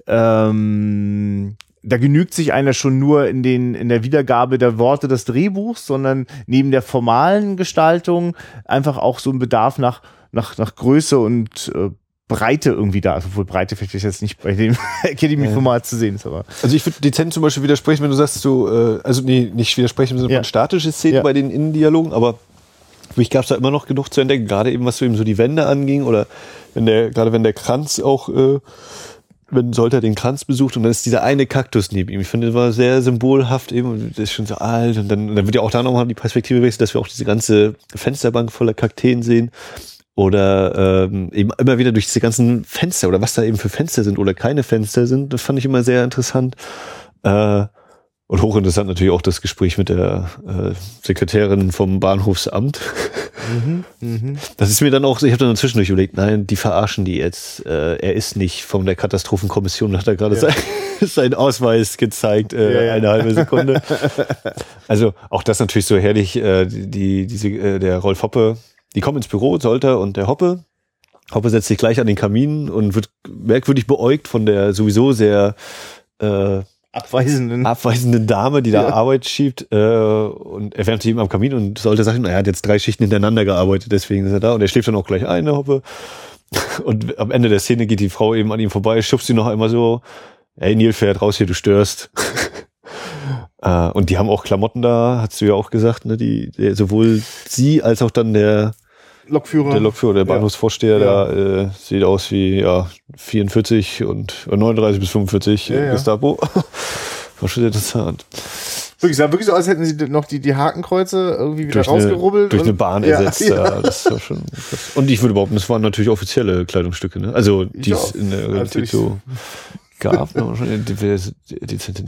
ähm, da genügt sich einer schon nur in den in der Wiedergabe der Worte des Drehbuchs, sondern neben der formalen Gestaltung einfach auch so ein Bedarf nach nach nach Größe und äh, Breite irgendwie da ist, obwohl Breite vielleicht jetzt nicht bei dem Academy-Format zu sehen ist, aber Also ich würde dezent zum Beispiel widersprechen, wenn du sagst, so, äh, also nee, nicht widersprechen im Sinne Ja. von statische Szenen Ja. bei den Innendialogen, aber für mich gab es da immer noch genug zu entdecken, gerade eben was so eben so die Wände anging oder wenn der, gerade wenn der Kranz auch, äh, wenn Solter den Kranz besucht und dann ist dieser eine Kaktus neben ihm. Ich finde, das war sehr symbolhaft eben, und das ist schon so alt und dann, dann wird ja auch da nochmal die Perspektive wechseln, dass wir auch diese ganze Fensterbank voller Kakteen sehen oder ähm, eben immer wieder durch diese ganzen Fenster oder was da eben für Fenster sind oder keine Fenster sind. Das fand ich immer sehr interessant. Äh, und hochinteressant natürlich auch das Gespräch mit der äh, Sekretärin vom Bahnhofsamt. Das ist mir dann auch, ich habe dann zwischendurch überlegt, nein, die verarschen die jetzt. Äh, er ist nicht von der Katastrophenkommission, hat er gerade sein, seinen Ausweis gezeigt, äh, Ja, ja. eine halbe Sekunde. Also auch das natürlich so herrlich, äh, die, die, diese, äh, der Rolf Hoppe, die kommen ins Büro, Solter und der Hoppe. Hoppe setzt sich gleich an den Kamin und wird merkwürdig beäugt von der sowieso sehr äh, abweisenden. abweisenden Dame, die da Ja. Arbeit schiebt. Äh, und er wärmt sich eben am Kamin und sollte sagen, er hat jetzt drei Schichten hintereinander gearbeitet, deswegen ist er da. Und er schläft dann auch gleich ein, der Hoppe. Und am Ende der Szene geht die Frau eben an ihm vorbei, schubst ihn noch einmal so, ey Neil, fährt raus hier, du störst. äh, und die haben auch Klamotten da, hast du ja auch gesagt, ne? Die, sowohl sie als auch dann der, Lokführer. der Lokführer, der Bahnhofsvorsteher, Ja. da äh, sieht aus wie ja 44 und äh, 39 bis 45 Ja, äh. Gestapo. War schon sehr interessant. Wirklich, sah wirklich so aus, als hätten sie noch die, die Hakenkreuze irgendwie wieder durch eine, rausgerubbelt. durch eine Bahn ersetzt. ja. Das war schon krass. Und ich würde behaupten, das waren natürlich offizielle Kleidungsstücke, ne? Also die es in der Realität Natürlich. so gab.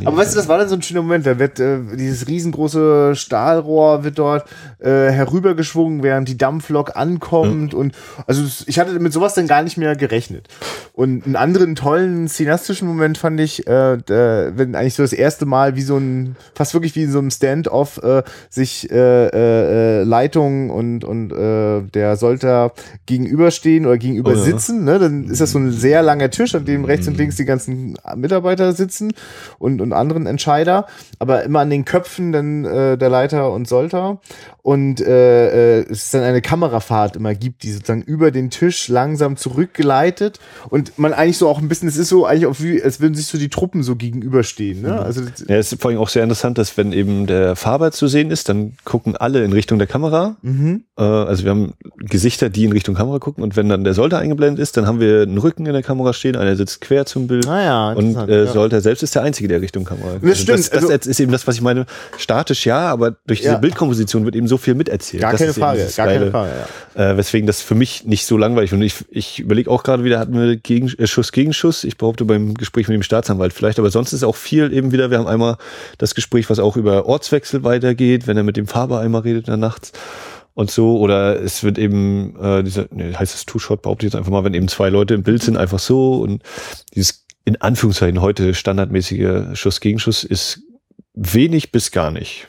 ne? Aber weißt du, das war dann so ein schöner Moment. Da wird äh, dieses riesengroße Stahlrohr wird dort äh, herübergeschwungen, während die Dampflok ankommt. Und also ich hatte mit sowas dann gar nicht mehr gerechnet. Und einen anderen tollen cineastischen Moment fand ich, äh, da, wenn eigentlich so das erste Mal wie so ein, fast wirklich wie in so einem Stand-off äh, sich äh, äh, äh, Leitung und, und äh, der Solter gegenüberstehen oder gegenüber Oh ja. sitzen. Ne? Dann ist das so ein sehr langer Tisch, an dem rechts und links die ganzen Mitarbeiter sitzen. und, und anderen Entscheider, aber immer an den Köpfen dann äh, der Leiter und Solter und äh, äh, es dann eine Kamerafahrt immer gibt, die sozusagen über den Tisch langsam zurückgeleitet und man eigentlich so auch ein bisschen, es ist so eigentlich auch wie, als würden sich so die Truppen so gegenüberstehen. Ne? Also ja, es ist vor allem auch sehr interessant, dass wenn eben der Fahrber zu sehen ist, dann gucken alle in Richtung der Kamera. Mhm. Äh, also wir haben Gesichter, die in Richtung Kamera gucken und wenn dann der Solter eingeblendet ist, dann haben wir einen Rücken in der Kamera stehen, einer sitzt quer zum Bild ah ja, und äh, ja. Solter selbst ist der Einzige, der Richtung Kamera. Das also stimmt. Das, das also, ist eben das, was ich meine. Statisch ja, aber durch diese. Bildkomposition wird eben so viel miterzählt. Gar das keine Frage, gar keine Frage, ja. Äh, weswegen das für mich nicht so langweilig wird. Ich, ich überlege auch gerade wieder, hatten wir Gegen, äh, Schuss gegen Schuss. Ich behaupte beim Gespräch mit dem Staatsanwalt vielleicht, aber sonst ist auch viel eben wieder, wir haben einmal das Gespräch, was auch über Ortswechsel weitergeht, wenn er mit dem Faber einmal redet in der Nacht und so. Oder es wird eben, äh, dieser, nee, heißt es Two-Shot, behaupte ich jetzt einfach mal, wenn eben zwei Leute im Bild sind, einfach so und dieses in Anführungszeichen heute standardmäßige Schuss gegen Schuss ist wenig bis gar nicht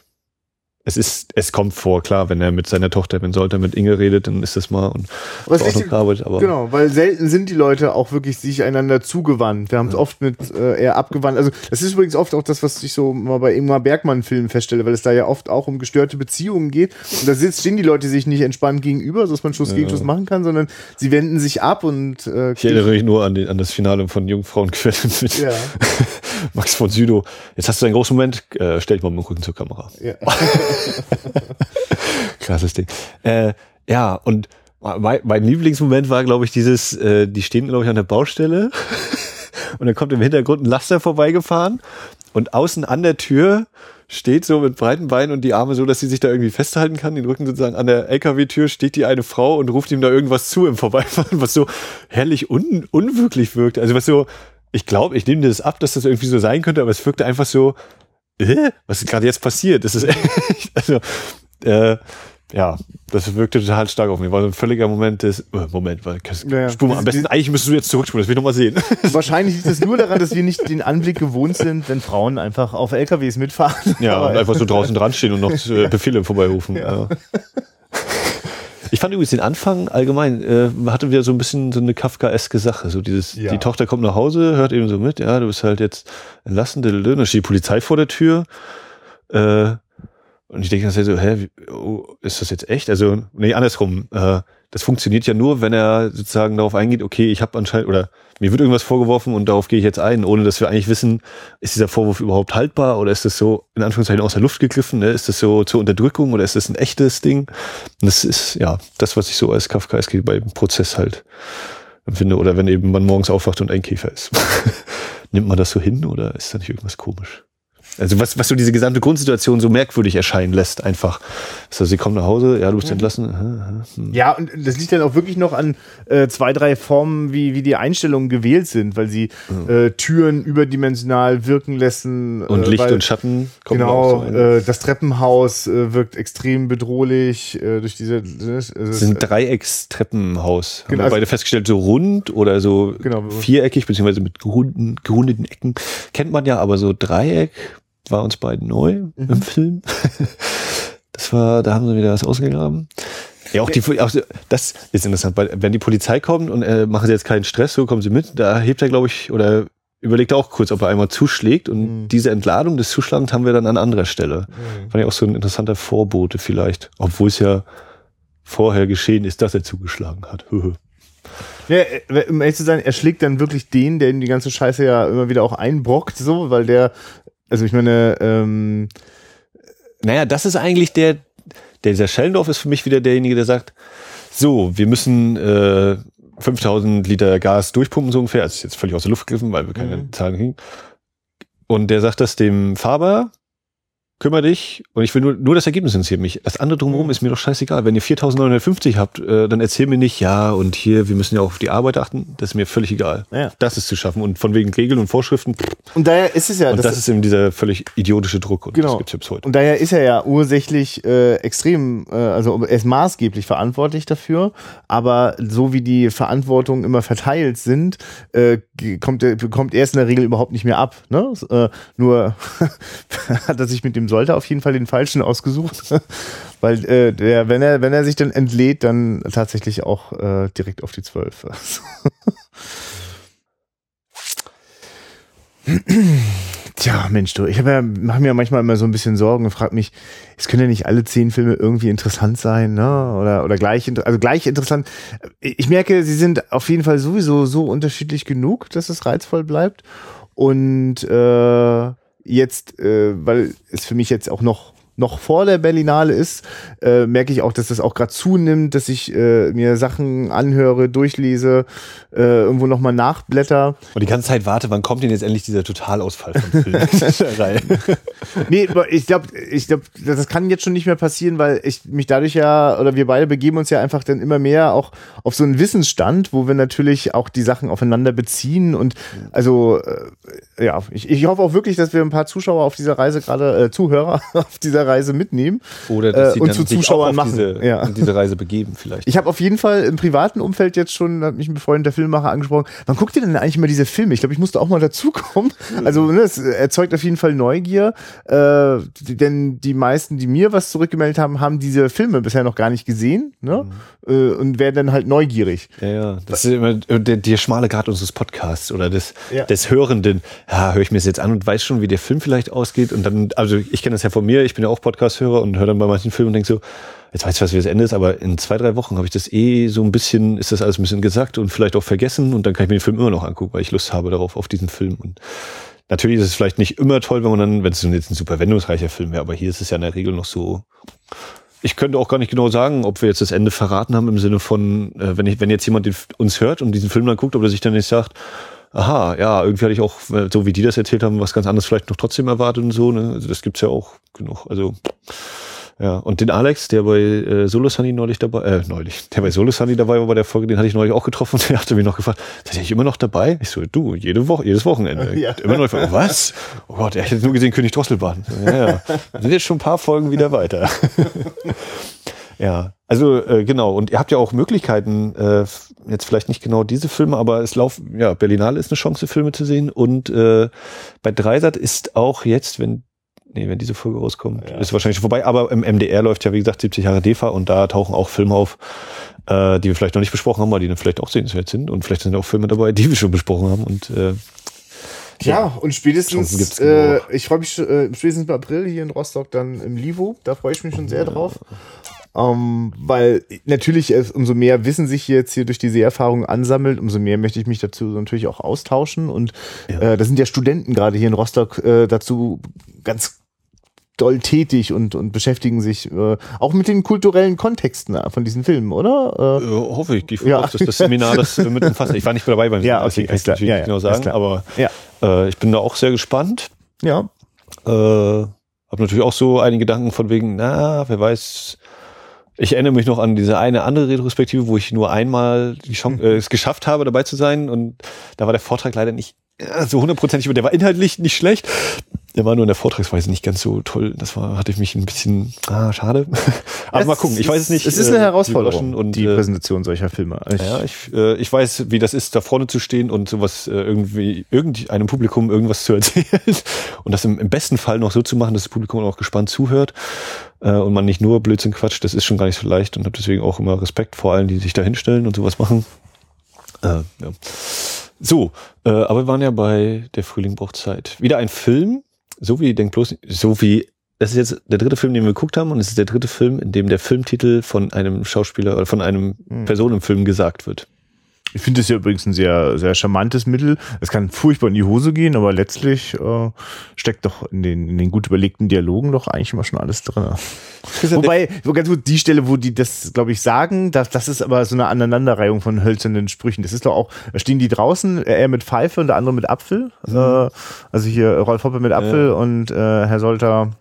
es ist, es kommt vor, klar, wenn er mit seiner Tochter, wenn Solter mit Inge redet, dann ist das mal und Was auch noch Arbeit, aber genau, weil selten sind die Leute auch wirklich sich einander zugewandt. Wir haben es ja. oft mit äh, eher abgewandt. Also das ist übrigens oft auch das, was ich so mal bei Ingmar Bergmann-Filmen feststelle, weil es da ja oft auch um gestörte Beziehungen geht. Und da sitzt, stehen die Leute sich nicht entspannt gegenüber, so dass man Schuss ja. gegen Schuss machen kann, sondern sie wenden sich ab und äh, Ich erinnere mich nur an, den, an das Finale von Jungfrauenquelle mit ja. Max von Südow. Jetzt hast du einen großen Moment, äh, stell dich mal mit dem Rücken zur Kamera. Ja. Krasses Ding. Äh, ja, und mein, mein Lieblingsmoment war, glaube ich, dieses, äh, die stehen, glaube ich, an der Baustelle und dann kommt im Hintergrund ein Laster vorbeigefahren und außen an der Tür steht so mit breiten Beinen und die Arme so, dass sie sich da irgendwie festhalten kann, den Rücken sozusagen an der LKW-Tür steht die eine Frau und ruft ihm da irgendwas zu im Vorbeifahren, was so herrlich un unwirklich wirkt. Also was so, ich glaube, ich nehme das ab, dass das irgendwie so sein könnte, aber es wirkte einfach so, äh, was ist gerade jetzt passiert? Das ist echt, also, äh, ja, das wirkte total stark auf mich. War so ein völliger Moment des, äh, Moment, weil, ja, ja. spur mal, am besten, eigentlich müsstest du jetzt zurückspulen, das will ich nochmal sehen. Wahrscheinlich liegt es nur daran, dass wir nicht den Anblick gewohnt sind, wenn Frauen einfach auf LKWs mitfahren. Ja, und einfach so draußen dran stehen und noch äh, Befehle vorbeirufen. Ja. Ich fand übrigens den Anfang allgemein, äh, hatte wieder so ein bisschen so eine Kafkaeske Sache. So dieses, ja. die Tochter kommt nach Hause, hört eben so mit, ja, du bist halt jetzt entlassen, da steht die Polizei vor der Tür. Äh, und ich denke dann so, hä, wie, oh, ist das jetzt echt? Also, nee, andersrum. Äh, das funktioniert ja nur, wenn er sozusagen darauf eingeht, okay, ich habe anscheinend, oder mir wird irgendwas vorgeworfen und darauf gehe ich jetzt ein, ohne dass wir eigentlich wissen, ist dieser Vorwurf überhaupt haltbar oder ist das so in Anführungszeichen aus der Luft gegriffen, ne? ist das so zur Unterdrückung oder ist das ein echtes Ding? Und das ist ja das, was ich so als Kafkaeski beim Prozess halt empfinde oder wenn eben man morgens aufwacht und ein Käfer ist. Nimmt man das so hin oder ist da nicht irgendwas komisch? Also was, was so diese gesamte Grundsituation so merkwürdig erscheinen lässt, einfach. Also sie kommen nach Hause, ja, du bist entlassen. Hm. Ja, und das liegt dann auch wirklich noch an äh, zwei, drei Formen, wie, wie die Einstellungen gewählt sind, weil sie äh, Türen überdimensional wirken lassen. Und äh, Licht weil, und Schatten kommen Genau, so äh, das Treppenhaus äh, wirkt extrem bedrohlich äh, durch diese. Äh, es sind Dreieckstreppenhaus. Genau, Haben wir beide festgestellt, so rund oder so genau, viereckig, beziehungsweise mit gerunden, gerundeten Ecken. Kennt man ja, aber so Dreieck war uns beiden neu mhm. im Film. Das war, da haben sie wieder was ausgegraben. Ja, auch die, auch, das ist interessant, weil wenn die Polizei kommt und äh, machen sie jetzt keinen Stress, so kommen sie mit, da hebt er, glaube ich, oder überlegt er auch kurz, ob er einmal zuschlägt und mhm. diese Entladung des Zuschlagens haben wir dann an anderer Stelle. Mhm. Fand ich auch so ein interessanter Vorbote vielleicht, obwohl es ja vorher geschehen ist, dass er zugeschlagen hat. ja, äh, um ehrlich zu sein, er schlägt dann wirklich den, der ihm die ganze Scheiße ja immer wieder auch einbrockt, so, weil der also ich meine, ähm, naja, das ist eigentlich der, der dieser Schellendorf ist für mich wieder derjenige, der sagt, so, wir müssen äh, 5000 Liter Gas durchpumpen so ungefähr. Also ist jetzt völlig aus der Luft gegriffen, weil wir keine mhm. Zahlen kriegen. Und der sagt das dem Faber, kümmere dich und ich will nur, nur das Ergebnis interessiert mich. Das andere drumherum ist mir doch scheißegal. Wenn ihr 4950 habt, äh, dann erzähl mir nicht, ja, und hier, wir müssen ja auch auf die Arbeit achten. Das ist mir völlig egal. Ja. Das ist zu schaffen. Und von wegen Regeln und Vorschriften. Und daher ist es ja. Und das, das ist eben dieser völlig idiotische Druck. Und genau. das gibt's jetzt heute. Und daher ist er ja ursächlich äh, extrem, äh, also er ist maßgeblich verantwortlich dafür. Aber so wie die Verantwortungen immer verteilt sind, äh, kommt, er, kommt er es in der Regel überhaupt nicht mehr ab. Ne? Äh, nur hat er sich mit dem sollte auf jeden Fall den falschen ausgesucht, weil äh, der, wenn er, wenn er sich dann entlädt, dann tatsächlich auch äh, direkt auf die 12. Tja, Mensch, du, ich ja, mache mir manchmal immer so ein bisschen Sorgen und frage mich, es können ja nicht alle zehn Filme irgendwie interessant sein, ne? Oder, oder gleich, also gleich interessant. Ich merke, sie sind auf jeden Fall sowieso so unterschiedlich genug, dass es reizvoll bleibt. Und äh, jetzt, äh, weil es für mich jetzt auch noch noch vor der Berlinale ist, äh, merke ich auch, dass das auch gerade zunimmt, dass ich äh, mir Sachen anhöre, durchlese, äh, irgendwo nochmal nachblätter. Und die ganze Zeit warte, wann kommt denn jetzt endlich dieser Totalausfall von Filmen? nee, ich glaube, ich glaub, das kann jetzt schon nicht mehr passieren, weil ich mich dadurch ja, oder wir beide begeben uns ja einfach dann immer mehr auch auf so einen Wissensstand, wo wir natürlich auch die Sachen aufeinander beziehen und also äh, ja, ich, ich hoffe auch wirklich, dass wir ein paar Zuschauer auf dieser Reise gerade, äh, Zuhörer auf dieser Reise mitnehmen. Oder dass sie äh, und dann zu sich Zuschauern machen. Diese, Ja. diese Reise begeben vielleicht. Ich habe auf jeden Fall im privaten Umfeld jetzt schon, hat mich ein befreundeter Filmemacher angesprochen, wann guckt ihr denn eigentlich immer diese Filme? Ich glaube, ich musste auch mal dazukommen. Also ne, es erzeugt auf jeden Fall Neugier, äh, denn die meisten, die mir was zurückgemeldet haben, haben diese Filme bisher noch gar nicht gesehen ne? äh, und werden dann halt neugierig. Ja, ja. Das ist immer der, der schmale Grad unseres Podcasts oder des, Ja. des Hörenden. Ja, höre ich mir das jetzt an und weiß schon, wie der Film vielleicht ausgeht. Und dann, also ich kenne das ja von mir, ich bin ja auch Podcast-Hörer und höre dann bei manchen Filmen und denke so, jetzt weiß ich, was wie das Ende ist, aber in zwei, drei Wochen habe ich das eh so ein bisschen, ist das alles ein bisschen gesagt und vielleicht auch vergessen und dann kann ich mir den Film immer noch angucken, weil ich Lust habe darauf, auf diesen Film. Und natürlich ist es vielleicht nicht immer toll, wenn man dann, wenn es jetzt ein super wendungsreicher Film wäre, aber hier ist es ja in der Regel noch so, ich könnte auch gar nicht genau sagen, ob wir jetzt das Ende verraten haben im Sinne von, äh, wenn ich, wenn jetzt jemand den, uns hört und diesen Film dann guckt, ob er sich dann nicht sagt, aha, ja, irgendwie hatte ich auch, äh, so wie die das erzählt haben, was ganz anderes vielleicht noch trotzdem erwartet und so, ne? Also das gibt's ja auch genug. Also ja, und den Alex, der bei äh, Solo Sunny neulich dabei, äh, neulich, der bei Solo Sunny dabei war bei der Folge, den hatte ich neulich auch getroffen und der hatte mich noch gefragt, seid ihr immer noch dabei? Ich so, du, jede Woche, jedes Wochenende. Ja. Immer noch, was? Oh Gott, er hätte nur gesehen König Drosselbahn. Ja, ja. Sind jetzt schon ein paar Folgen wieder weiter. Ja, also äh, genau. Und ihr habt ja auch Möglichkeiten, äh, jetzt vielleicht nicht genau diese Filme, aber es laufen, ja, Berlinale ist eine Chance, Filme zu sehen. Und äh, bei Dreisat ist auch jetzt, wenn, nee, wenn diese Folge rauskommt, ist wahrscheinlich schon vorbei. Aber im MDR läuft ja, wie gesagt, 70 Jahre DEFA und da tauchen auch Filme auf, äh, die wir vielleicht noch nicht besprochen haben, aber die dann vielleicht auch sehenswert sind. Und vielleicht sind auch Filme dabei, die wir schon besprochen haben. Und äh, Ja, und Chancen spätestens, äh, ich freue mich äh, spätestens im April hier in Rostock dann im Livo, da freue ich mich schon sehr drauf. Ähm, weil natürlich es, umso mehr Wissen sich jetzt hier durch diese Erfahrung ansammelt, umso mehr möchte ich mich dazu natürlich auch austauschen. Und äh, da sind ja Studenten gerade hier in Rostock äh, dazu ganz doll tätig und, und beschäftigen sich äh, auch mit den kulturellen Kontexten von diesen Filmen, oder? äh, Äh, hoffe ich, von Ja. dass das Seminar das äh, mit umfasst. Ich war nicht dabei beim Ja, Seminar, okay, deswegen kann ich natürlich Ja, ja, genau sagen, aber ja, äh, ich bin da auch sehr gespannt. ja. Äh, habe natürlich auch so einige Gedanken von wegen, na, wer weiß. Ich erinnere mich noch an diese eine andere Retrospektive, wo ich nur einmal die Chance, äh, es geschafft habe, dabei zu sein. Und da war der Vortrag leider nicht äh, so hundertprozentig, aber der war inhaltlich nicht schlecht. Der war nur in der Vortragsweise nicht ganz so toll. Das war, hatte ich mich ein bisschen, ah, schade. aber mal gucken, ich weiß es nicht. Es ist äh, eine die Herausforderung, und die äh, Präsentation solcher Filme. Ich, ja, ich, äh, ich weiß, wie das ist, da vorne zu stehen und sowas äh, irgendwie irgendeinem Publikum irgendwas zu erzählen und das im, im besten Fall noch so zu machen, dass das Publikum auch gespannt zuhört äh, und man nicht nur Blödsinn quatscht, das ist schon gar nicht so leicht und habe deswegen auch immer Respekt vor allen, die sich da hinstellen und sowas machen. Äh, ja. So, äh, aber wir waren ja bei Der Frühling braucht Zeit. Wieder ein Film, so wie, denk bloß, so wie, das ist jetzt der dritte Film, den wir geguckt haben und es ist der dritte Film, in dem der Filmtitel von einem Schauspieler oder von einem Person im Film gesagt wird. Ich finde es ja übrigens ein sehr, sehr charmantes Mittel. Es kann furchtbar in die Hose gehen, aber letztlich äh, steckt doch in den, in den gut überlegten Dialogen doch eigentlich immer schon alles drin. Wobei, so ganz gut, die Stelle, wo die das, glaube ich, sagen, das, das ist aber so eine Aneinanderreihung von hölzernen Sprüchen. Das ist doch auch, da stehen die draußen, er mit Pfeife und der andere mit Apfel. Äh, also hier Rolf Hoppe mit Apfel und äh, Herr Solter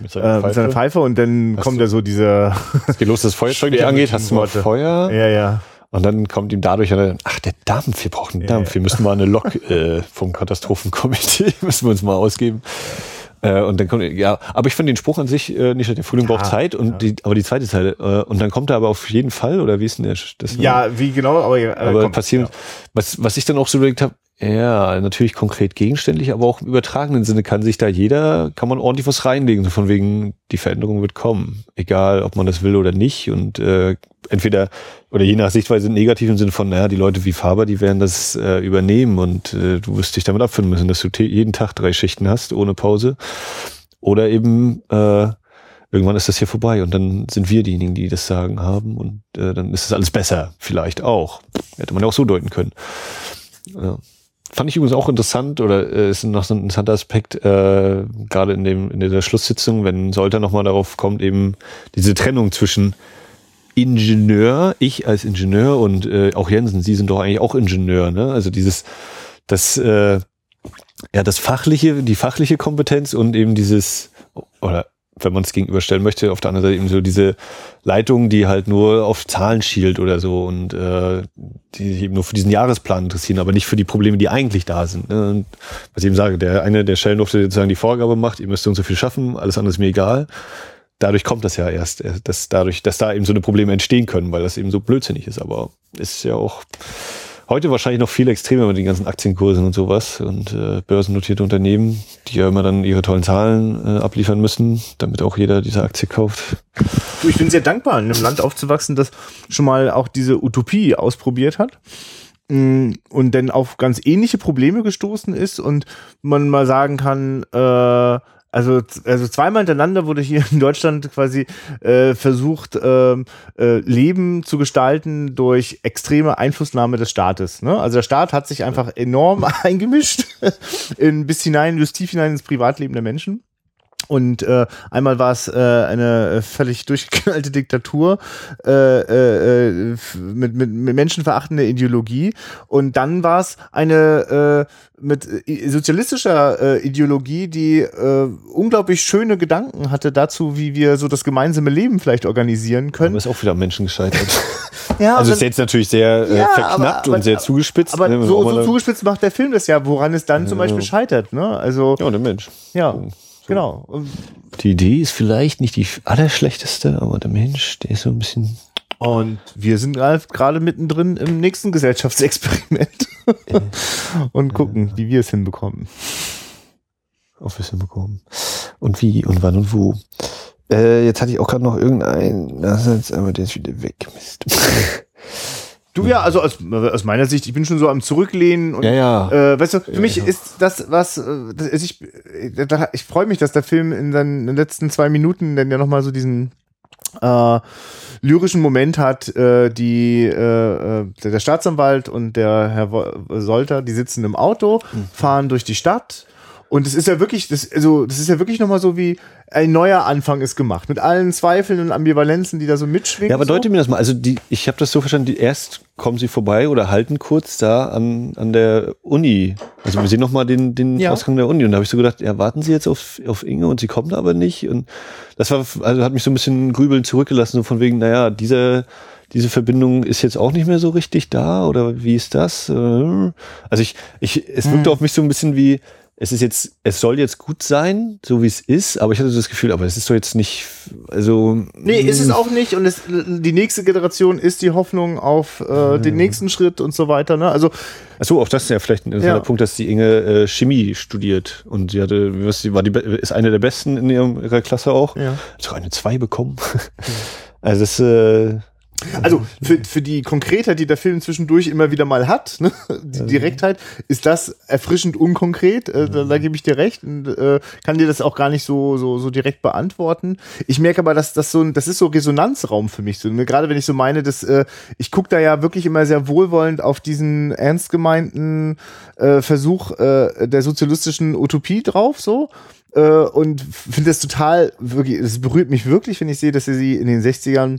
Mit äh, mit seiner Pfeife und dann kommt du- da so dieser, Es geht los, das Feuerzeug nicht angeht, hast du mal. Feuer ja, ja. Und dann kommt ihm dadurch eine, ach der Dampf, wir brauchen einen Dampf, wir müssen mal eine Lok äh, vom Katastrophenkomitee, müssen wir uns mal ausgeben. Äh, und dann kommt, ja, aber ich finde den Spruch an sich äh, nicht, der Frühling braucht Zeit und die, aber die zweite Zeile, äh, und dann kommt er aber auf jeden Fall, oder wie ist denn der, das? Ja, wie genau, aber, äh, aber komm, passieren, was, was ich dann auch so überlegt habe, ja, natürlich konkret gegenständlich, aber auch im übertragenen Sinne kann sich da jeder, kann man ordentlich was reinlegen, so von wegen, die Veränderung wird kommen. Egal, ob man das will oder nicht. Und äh, entweder oder je nach Sichtweise im Sinne von, naja, die Leute wie Faber, die werden das äh, übernehmen und äh, du wirst dich damit abfinden müssen, dass du jeden Tag drei Schichten hast, ohne Pause. Oder eben äh, irgendwann ist das hier vorbei und dann sind wir diejenigen, die das Sagen haben und äh, dann ist es alles besser, vielleicht auch. Hätte man ja auch so deuten können. Ja. Fand ich übrigens auch interessant oder äh, ist noch so ein interessanter Aspekt, äh, gerade in dem in der Schlusssitzung, wenn Solter nochmal darauf kommt, eben diese Trennung zwischen Ingenieur, ich als Ingenieur und äh, auch Jensen, Sie sind doch eigentlich auch Ingenieur, ne? Also dieses, das, äh, ja, das fachliche, die fachliche Kompetenz und eben dieses, oder wenn man es gegenüberstellen möchte, auf der anderen Seite eben so diese Leitung, die halt nur auf Zahlen schielt oder so und äh, die sich eben nur für diesen Jahresplan interessieren, aber nicht für die Probleme, die eigentlich da sind. Ne? Und was ich eben sage, der eine der Stellendufte sozusagen die Vorgabe macht, ihr müsst und so viel schaffen, alles andere ist mir egal. Dadurch kommt das ja erst, dass dadurch, dass da eben so eine Probleme entstehen können, weil das eben so blödsinnig ist. Aber ist ja auch Heute wahrscheinlich noch viel extremer mit den ganzen Aktienkursen und sowas und äh, börsennotierte Unternehmen, die ja immer dann ihre tollen Zahlen äh, abliefern müssen, damit auch jeder diese Aktie kauft. Ich bin sehr dankbar, in einem Land aufzuwachsen, das schon mal auch diese Utopie ausprobiert hat mm, und dann auf ganz ähnliche Probleme gestoßen ist und man mal sagen kann, äh, also, also zweimal hintereinander wurde hier in Deutschland quasi äh, versucht, äh, äh, Leben zu gestalten durch extreme Einflussnahme des Staates. Ne? Also der Staat hat sich einfach enorm eingemischt in, bis hinein, bis tief hinein ins Privatleben der Menschen. Und äh, einmal war es äh, eine völlig durchgeknallte Diktatur äh, äh, mit, mit, mit menschenverachtender Ideologie. Und dann war es eine äh, mit äh, sozialistischer äh, Ideologie, die äh, unglaublich schöne Gedanken hatte dazu, wie wir so das gemeinsame Leben vielleicht organisieren können. Aber ist auch wieder am Menschen gescheitert. ja, also ist jetzt natürlich sehr äh, ja, verknappt aber, und sehr zugespitzt. Aber ne, so, so zugespitzt macht der Film das ja, woran es dann ja. zum Beispiel scheitert. Ne? Also, ja, der Mensch. Ja. Genau. Die Idee ist vielleicht nicht die allerschlechteste, aber der Mensch, der ist so ein bisschen. Und wir sind gerade mittendrin im nächsten Gesellschaftsexperiment und gucken, wie wir es hinbekommen. Ob wir es hinbekommen. Und wie und wann und wo. Äh, jetzt hatte ich auch gerade noch irgendeinen. Das ist jetzt aber der ist wieder weg. Mist. Du ja, also aus, aus meiner Sicht, ich bin schon so am Zurücklehnen und ja, ja. Äh, weißt du, für ja, mich ja. ist das was, äh, das, ich, äh, ich freue mich, dass der Film in seinen letzten zwei Minuten dann ja nochmal so diesen äh, lyrischen Moment hat, äh, die äh, äh der, der Staatsanwalt und der Herr Solter, die sitzen im Auto, mhm. fahren durch die Stadt und es ist ja wirklich, das, also, das ist ja wirklich nochmal so wie ein neuer Anfang ist gemacht. Mit allen Zweifeln und Ambivalenzen, die da so mitschwingen. Ja, aber so. deute mir das mal. Also, die, ich habe das so verstanden, die erst kommen sie vorbei oder halten kurz da an, an der Uni. Also, wir sehen nochmal den, den ja. Ausgang der Uni. Und da habe ich so gedacht, ja, warten Sie jetzt auf, auf Inge und sie kommt aber nicht. Und das war, also hat mich so ein bisschen grübeln zurückgelassen, so von wegen, naja, diese, diese Verbindung ist jetzt auch nicht mehr so richtig da oder wie ist das? Äh, also ich, ich, es wirkte hm. auf mich so ein bisschen wie, es ist jetzt, es soll jetzt gut sein, so wie es ist, aber ich hatte so das Gefühl, aber es ist doch jetzt nicht, also. Nee, ist es hm. auch nicht und es, die nächste Generation ist die Hoffnung auf äh, den nächsten Schritt und so weiter, ne? Also. Achso, auch das ist ja vielleicht ein ja. Punkt, dass die Inge äh, Chemie studiert und sie hatte, was sie war, die ist eine der besten in ihrer Klasse auch. Ja. Hat sogar eine zwei bekommen. also das, äh, also für, für die Konkretheit, die der Film zwischendurch immer wieder mal hat, ne? die Direktheit, ist das erfrischend unkonkret. Äh, da, da gebe ich dir recht und äh, kann dir das auch gar nicht so so so direkt beantworten. Ich merke aber, dass das so ein, das ist so Resonanzraum für mich. So, ne? Gerade wenn ich so meine, dass äh, ich gucke da ja wirklich immer sehr wohlwollend auf diesen ernst gemeinten äh, Versuch äh, der sozialistischen Utopie drauf, so äh, und finde das total wirklich, es berührt mich wirklich, wenn ich sehe, dass sie in den 60ern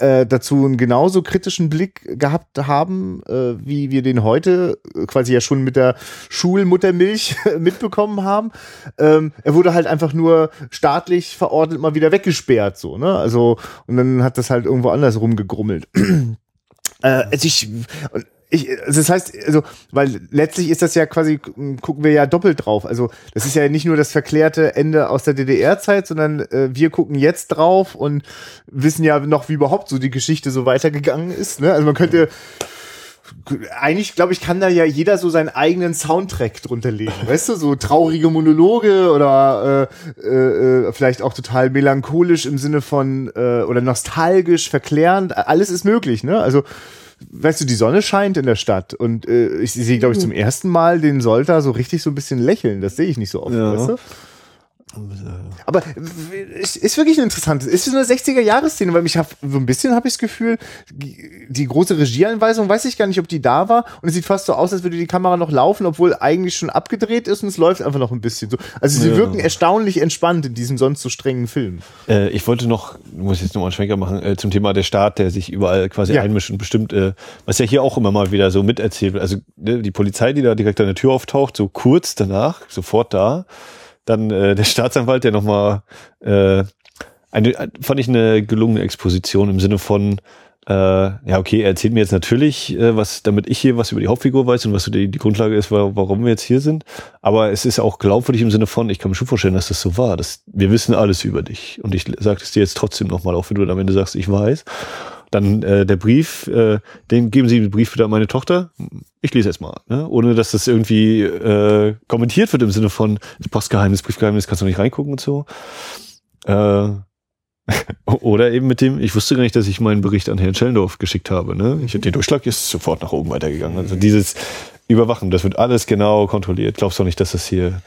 äh, dazu einen genauso kritischen Blick gehabt haben, äh, wie wir den heute äh, quasi ja schon mit der Schulmuttermilch mitbekommen haben. Ähm, er wurde halt einfach nur staatlich verordnet mal wieder weggesperrt, so, ne? Also, und dann hat das halt irgendwo anders rumgegrummelt. äh, also ich, ich, also das heißt, also, weil letztlich ist das ja quasi, gucken wir ja doppelt drauf. Also, das ist ja nicht nur das verklärte Ende aus der DDR-Zeit, sondern äh, wir gucken jetzt drauf und wissen ja noch, wie überhaupt so die Geschichte so weitergegangen ist. Ne? Also man könnte eigentlich, glaube ich, kann da ja jeder so seinen eigenen Soundtrack drunter legen. weißt du, so traurige Monologe oder äh, äh, äh, vielleicht auch total melancholisch im Sinne von äh, oder nostalgisch, verklärend. Alles ist möglich, ne? Also weißt du, die Sonne scheint in der Stadt und äh, ich sehe, glaube ich, zum ersten Mal den Solter so richtig so ein bisschen lächeln. Das sehe ich nicht so oft, Ja. weißt du? Aber es ist wirklich ein interessantes, ist so eine 60er-Jahres-Szene, weil mich hab, so ein bisschen habe ich das Gefühl, die, die große Regieanweisung, weiß ich gar nicht, ob die da war und es sieht fast so aus, als würde die Kamera noch laufen, obwohl eigentlich schon abgedreht ist und es läuft einfach noch ein bisschen so. Also sie Ja. wirken erstaunlich entspannt in diesem sonst so strengen Film. Äh, ich wollte noch, muss jetzt nochmal einen Schwenker machen, äh, zum Thema der Staat, der sich überall quasi Ja. einmischt und bestimmt, äh, was ja hier auch immer mal wieder so miterzählt wird. Also ne, die Polizei, die da direkt an der Tür auftaucht, so kurz danach, sofort da. Dann äh, der Staatsanwalt, der nochmal, äh, eine, ein- fand ich eine gelungene Exposition im Sinne von, äh, ja, okay, er erzählt mir jetzt natürlich, äh, was, damit ich hier was über die Hauptfigur weiß und was die, die Grundlage ist, wa- warum wir jetzt hier sind. Aber es ist auch glaubwürdig im Sinne von, ich kann mir schon vorstellen, dass das so war. Dass wir wissen alles über dich. Und ich sage es dir jetzt trotzdem nochmal, auch wenn du am Ende sagst, ich weiß. Dann äh, der Brief, äh, den geben Sie den Brief wieder an meine Tochter. Ich lese jetzt mal, ne? ohne dass das irgendwie äh, kommentiert wird im Sinne von Postgeheimnis, Briefgeheimnis, kannst du nicht reingucken und so. Äh, oder eben mit dem, ich wusste gar nicht, dass ich meinen Bericht an Herrn Schellendorf geschickt habe. Ne? Ich, der Durchschlag ist sofort nach oben weitergegangen. Also dieses Überwachen, das wird alles genau kontrolliert. Glaubst du nicht, dass das hier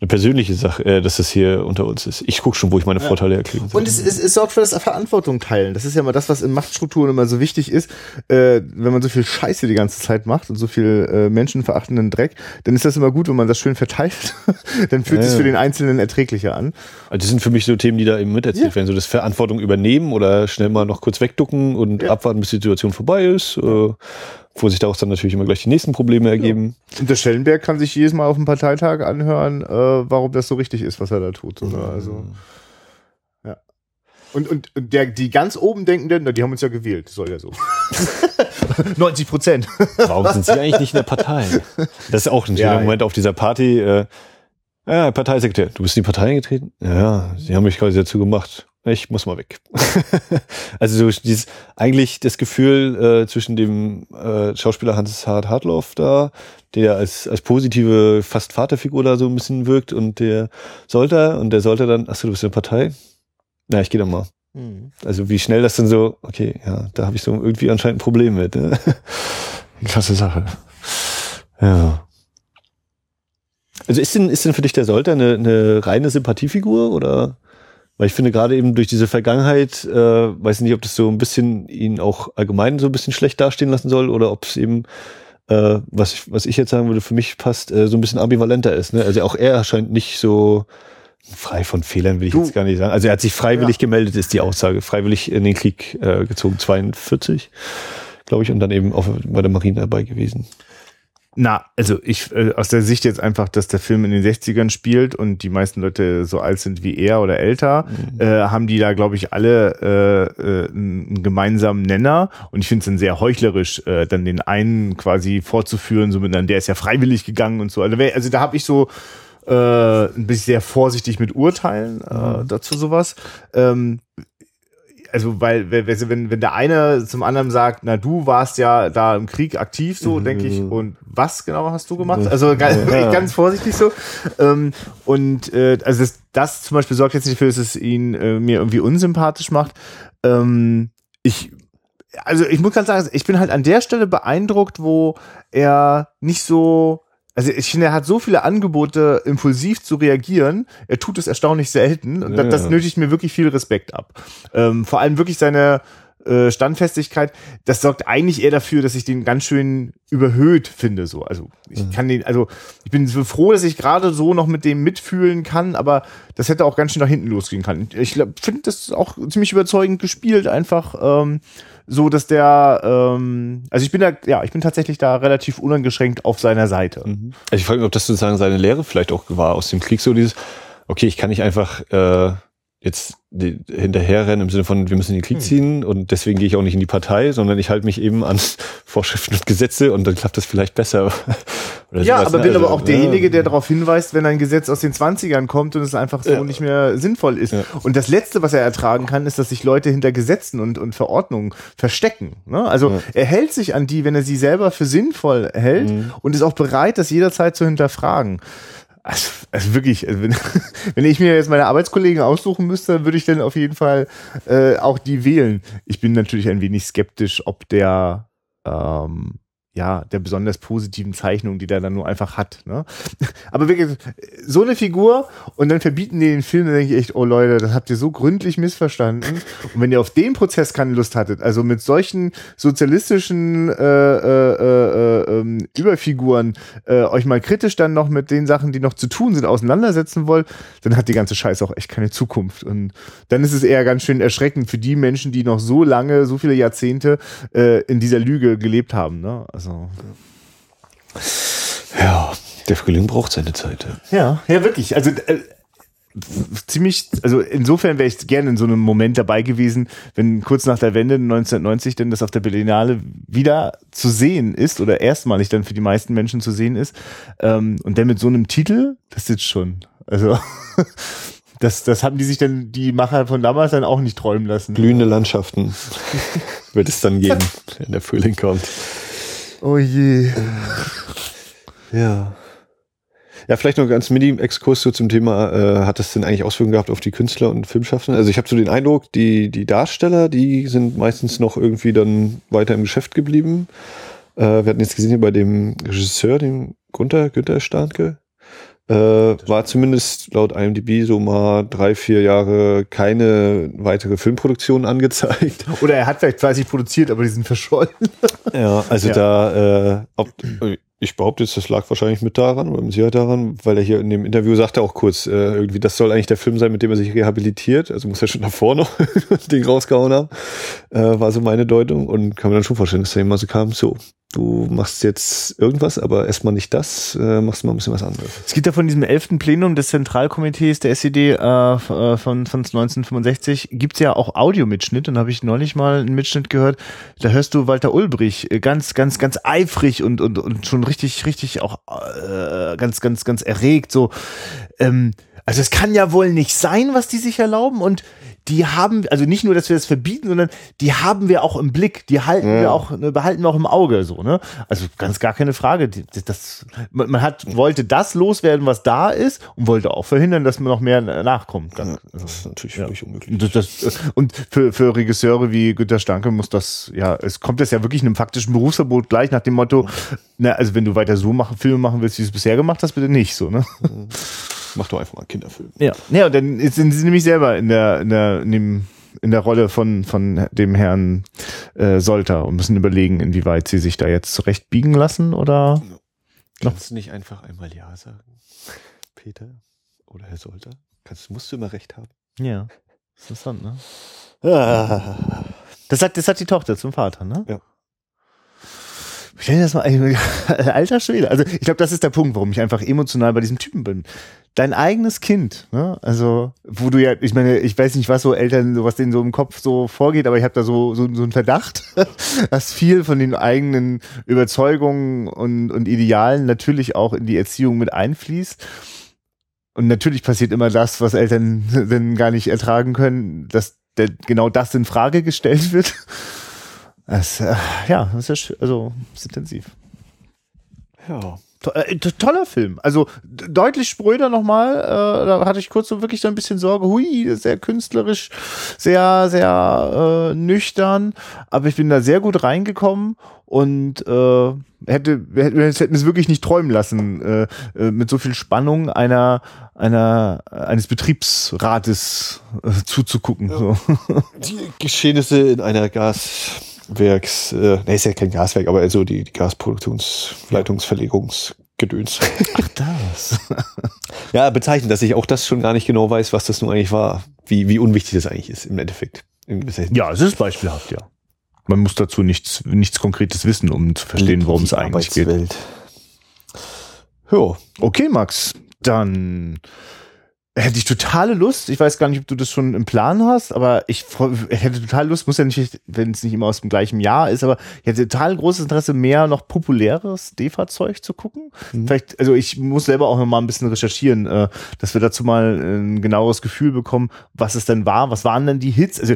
eine persönliche Sache, äh, dass das hier unter uns ist? Ich gucke schon, wo ich meine Vorteile erklären soll. Und es, es, es sorgt für das Verantwortung teilen. Das ist ja immer das, was in Machtstrukturen immer so wichtig ist. Äh, wenn man so viel Scheiße die ganze Zeit macht und so viel äh, menschenverachtenden Dreck, dann ist das immer gut, wenn man das schön verteilt. dann fühlt Ja, es ja. für den Einzelnen erträglicher an. Also das sind für mich so Themen, die da eben miterzählt Ja. werden. So das Verantwortung übernehmen oder schnell mal noch kurz wegducken und Ja. abwarten, bis die Situation vorbei ist. Äh, wo sich daraus dann natürlich immer gleich die nächsten Probleme ergeben. Und der Schellenberg kann sich jedes Mal auf dem Parteitag anhören, äh, warum das so richtig ist, was er da tut. Oder? Also, ja. Und, und, und der, die ganz oben denkenden, na, die haben uns ja gewählt, soll ja so. 90 Prozent. Warum sind Sie eigentlich nicht in der Partei? Das ist auch ein schöner Ja, Moment auf dieser Party. Äh, ja, Parteisekretär, du bist in die Partei eingetreten? Ja, sie haben mich quasi dazu gemacht. Ich muss mal weg. also so dieses, eigentlich das Gefühl äh, zwischen dem äh, Schauspieler Hans Hart Hartloff da, der als, als positive fast Vaterfigur da so ein bisschen wirkt und der Solter und der Solter dann, achso, du bist in der Partei? Na, ich gehe dann mal. Also wie schnell das dann so, okay, ja, da habe ich so irgendwie anscheinend ein Problem mit. Ne? Klasse Sache. Ja. Also ist denn, ist denn für dich der Solter eine, eine reine Sympathiefigur oder? Weil ich finde gerade eben durch diese Vergangenheit, äh, weiß nicht, ob das so ein bisschen ihn auch allgemein so ein bisschen schlecht dastehen lassen soll oder ob es eben, äh, was, ich, was ich jetzt sagen würde, für mich passt, äh, so ein bisschen ambivalenter ist. Ne? Also auch er scheint nicht so frei von Fehlern, will ich Du- jetzt gar nicht sagen. Also er hat sich freiwillig gemeldet, ist die Aussage. Freiwillig in den Krieg äh, gezogen, 42, glaube ich, und dann eben auch bei der Marine dabei gewesen. Na, also ich äh, aus der Sicht jetzt einfach, dass der Film in den 60ern spielt und die meisten Leute so alt sind wie er oder älter, äh, haben die da, glaube ich, alle äh, äh, einen gemeinsamen Nenner. Und ich finde es dann sehr heuchlerisch, äh, dann den einen quasi vorzuführen, so mit einem, der ist ja freiwillig gegangen und so. Also, also da habe ich so äh, ein bisschen sehr vorsichtig mit Urteilen äh, dazu sowas. Ähm, also weil wenn, wenn, der eine zum anderen sagt, na du warst ja da im Krieg aktiv, so denke ich, und was genau hast du gemacht? Also ganz, Ja. ganz vorsichtig so. Ähm, und äh, also das, das zum Beispiel sorgt jetzt nicht dafür, dass es ihn äh, mir irgendwie unsympathisch macht. Ähm, ich also ich muss ganz sagen, ich bin halt an der Stelle beeindruckt, wo er nicht so also ich finde, er hat so viele Angebote, impulsiv zu reagieren. Er tut es erstaunlich selten. Und Ja. das, das nötigt mir wirklich viel Respekt ab. Ähm, vor allem wirklich seine äh, Standfestigkeit. Das sorgt eigentlich eher dafür, dass ich den ganz schön überhöht finde. So, also ich kann den, also ich bin so froh, dass ich gerade so noch mit dem mitfühlen kann. Aber das hätte auch ganz schön nach hinten losgehen können. Ich finde das auch ziemlich überzeugend gespielt. Einfach. Ähm, so dass der, ähm, also ich bin da, ja, ich bin tatsächlich da relativ uneingeschränkt auf seiner Seite. Also ich frage mich, ob das sozusagen seine Lehre vielleicht auch war aus dem Krieg, so dieses, okay, ich kann nicht einfach äh, jetzt hinterherrennen im Sinne von, wir müssen in den Krieg ziehen und deswegen gehe ich auch nicht in die Partei, sondern ich halte mich eben an Vorschriften und Gesetze und dann klappt das vielleicht besser. Oder Ja, sowas, aber ne? bin Also, aber auch derjenige, der darauf hinweist, wenn ein Gesetz aus den 20ern kommt und es einfach so Ja. nicht mehr sinnvoll ist. Ja. Und das Letzte, was er ertragen kann, ist, dass sich Leute hinter Gesetzen und, und Verordnungen verstecken. Ne? Also Ja. er hält sich an die, wenn er sie selber für sinnvoll hält Mhm. und ist auch bereit, das jederzeit zu hinterfragen. Also, also wirklich, also wenn, wenn ich mir jetzt meine Arbeitskollegen aussuchen müsste, würde ich dann auf jeden Fall äh, auch die wählen. Ich bin natürlich ein wenig skeptisch, ob der ähm, ja, der besonders positiven Zeichnung, die der dann nur einfach hat. Ne? Aber wirklich, so eine Figur und dann verbieten die den Film, dann denke ich echt, oh Leute, das habt ihr so gründlich missverstanden. Und wenn ihr auf den Prozess keine Lust hattet, also mit solchen sozialistischen äh, äh, äh, äh, ähm, Überfiguren äh, euch mal kritisch dann noch mit den Sachen, die noch zu tun sind, auseinandersetzen wollt, dann hat die ganze Scheiße auch echt keine Zukunft. Und dann ist es eher ganz schön erschreckend für die Menschen, die noch so lange, so viele Jahrzehnte äh, in dieser Lüge gelebt haben. Ne? Also Ja, der Frühling braucht seine Zeit. ja. Ja, wirklich. Also äh, ziemlich, also insofern wäre ich gerne in so einem Moment dabei gewesen, wenn kurz nach der Wende 1990 denn das auf der Berlinale wieder zu sehen ist oder erstmalig dann für die meisten Menschen zu sehen ist. Ähm, und dann mit so einem Titel, das sitzt schon. Also das, das haben die sich dann, die Macher von damals dann auch nicht träumen lassen. Blühende Landschaften wird es dann geben, wenn der Frühling kommt. Oh je. Ja. Ja, vielleicht noch ganz Mini-Exkurs so zum Thema, äh, hat das denn eigentlich Auswirkungen gehabt auf die Künstler und Filmschaffenden? Also ich habe so den Eindruck, die, die Darsteller, die sind meistens noch irgendwie dann weiter im Geschäft geblieben. Äh, wir hatten jetzt gesehen hier bei dem Regisseur, dem Gunther, Günther Starke, äh, war zumindest laut IMDb so mal drei, vier Jahre keine weitere Filmproduktion angezeigt. Oder er hat vielleicht fleißig produziert, aber die sind verschollen. Ja, also Ja. da, äh, ob, ich behaupte jetzt, das lag wahrscheinlich mit daran oder mit Sicherheit daran, weil er hier in dem Interview sagte auch kurz, äh, irgendwie, das soll eigentlich der Film sein, mit dem er sich rehabilitiert. Also muss er schon davor noch das Ding rausgehauen haben. Äh, war so meine Deutung und kann mir dann schon vorstellen, dass da jemand so kam, so, du machst jetzt irgendwas, aber erstmal nicht das, äh, machst mal ein bisschen was anderes. Es gibt ja von diesem elften Plenum des Zentralkomitees der SED äh, äh, von, von 1965 gibt's ja auch Audiomitschnitt und habe ich neulich mal einen Mitschnitt gehört, da hörst du Walter Ulbrich äh, ganz, ganz, ganz eifrig und, und, und schon richtig, richtig auch äh, ganz, ganz, ganz erregt so. Ähm, also es kann ja wohl nicht sein, was die sich erlauben und die haben, also nicht nur, dass wir das verbieten, sondern die haben wir auch im Blick, die halten Ja. wir auch, ne, behalten wir auch im Auge, so, ne? Also ganz gar keine Frage. Die- Das, man, hat, wollte das loswerden, was da ist und wollte auch verhindern, dass man noch mehr nachkommt. Ganz, also, Das ist natürlich Ja. völlig unmöglich. und das, das, und für, für Regisseure wie Günter Stanke muss das, ja, es kommt das ja wirklich einem faktischen Berufsverbot gleich nach dem Motto, na, also wenn du weiter so machen, Filme machen willst, wie du es bisher gemacht hast, bitte nicht, so, ne? Mach doch einfach mal einen Kinderfilm. Ja, ja, und dann sind sie nämlich selber in der, in der, in dem, in der Rolle von, von dem Herrn äh, Solter und müssen überlegen, inwieweit sie sich da jetzt zurechtbiegen lassen oder. Kannst du nicht einfach einmal Ja sagen, Peter oder Herr Solter? Kannst, musst du immer recht haben. Ja. Interessant, ne? Ah. Das hat, das hat die Tochter zum Vater, ne? Ja. Stell dir das mal, alter Schwede. Also ich glaube, das ist der Punkt, warum ich einfach emotional bei diesem Typen bin. Dein eigenes Kind, ne? Also, wo du ja, ich meine, ich weiß nicht, was so Eltern, so was denen so im Kopf so vorgeht, aber ich habe da so, so, so einen Verdacht, dass viel von den eigenen Überzeugungen und, und Idealen natürlich auch in die Erziehung mit einfließt. Und natürlich passiert immer das, was Eltern dann gar nicht ertragen können, dass der, genau das in Frage gestellt wird. Das, äh, ja, das ist ja, also ist intensiv. Ja. Äh, to- toller Film. Also deutlich spröder nochmal. Äh, da hatte ich kurz so wirklich so ein bisschen Sorge. Hui, sehr künstlerisch, sehr, sehr äh, nüchtern. Aber ich bin da sehr gut reingekommen und äh, hätte, hätte hätten es wirklich nicht träumen lassen, äh, äh, mit so viel Spannung einer, einer, eines Betriebsrates äh, zuzugucken. So. Die Geschehnisse in einer Gaswerks, äh, ne, ist ja kein Gaswerk, aber also die, die Gasproduktionsleitungsverlegungsgedöns. Ach, das. ja, bezeichnet, dass ich auch das schon gar nicht genau weiß, was das nun eigentlich war. Wie, wie unwichtig das eigentlich ist im Endeffekt. Ja, es ist beispielhaft, ja. Man muss dazu nichts, nichts Konkretes wissen, um zu verstehen, worum es eigentlich geht. Ja, Okay, Max. Dann hätte ich totale Lust. Ich weiß gar nicht, ob du das schon im Plan hast, aber ich, hätte total Lust, muss ja nicht, wenn es nicht immer aus dem gleichen Jahr ist, aber ich hätte total großes Interesse, mehr noch populäres DEFA-Zeug zu gucken. Vielleicht, also ich muss selber auch noch mal ein bisschen recherchieren, äh, dass wir dazu mal ein genaueres Gefühl bekommen, was es denn war, was waren denn die Hits? Also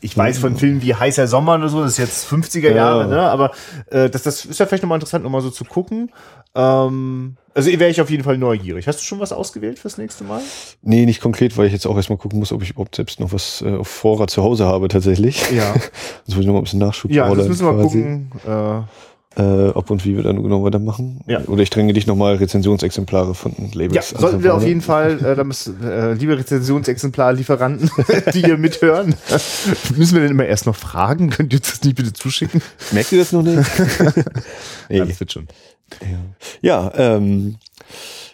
ich weiß von Filmen wie Heißer Sommer oder so, das ist jetzt 50er Jahre, ne? aber äh, das, das ist ja vielleicht nochmal interessant, nochmal so zu gucken. Ähm, also wäre ich auf jeden Fall neugierig. Hast du schon was ausgewählt fürs nächste Mal? Nee, nicht konkret, weil ich jetzt auch erstmal gucken muss, ob ich überhaupt selbst noch was äh, auf Vorrat zu Hause habe tatsächlich. Ja. Sonst muss ich noch mal ein bisschen Nachschub Ja, das müssen wir quasi. gucken. Äh, Äh, ob und wie wir dann genau weitermachen. Ja. Oder ich dränge dich nochmal Rezensionsexemplare von Labels ja, sollten wir auf jeden Fall, äh, da müssen, äh, liebe Rezensionsexemplar-Lieferanten, die hier mithören, müssen wir denn immer erst noch fragen? Könnt ihr das nicht bitte zuschicken? Merkt ihr das noch nicht? nee. Ja, das wird schon. Ja, ähm,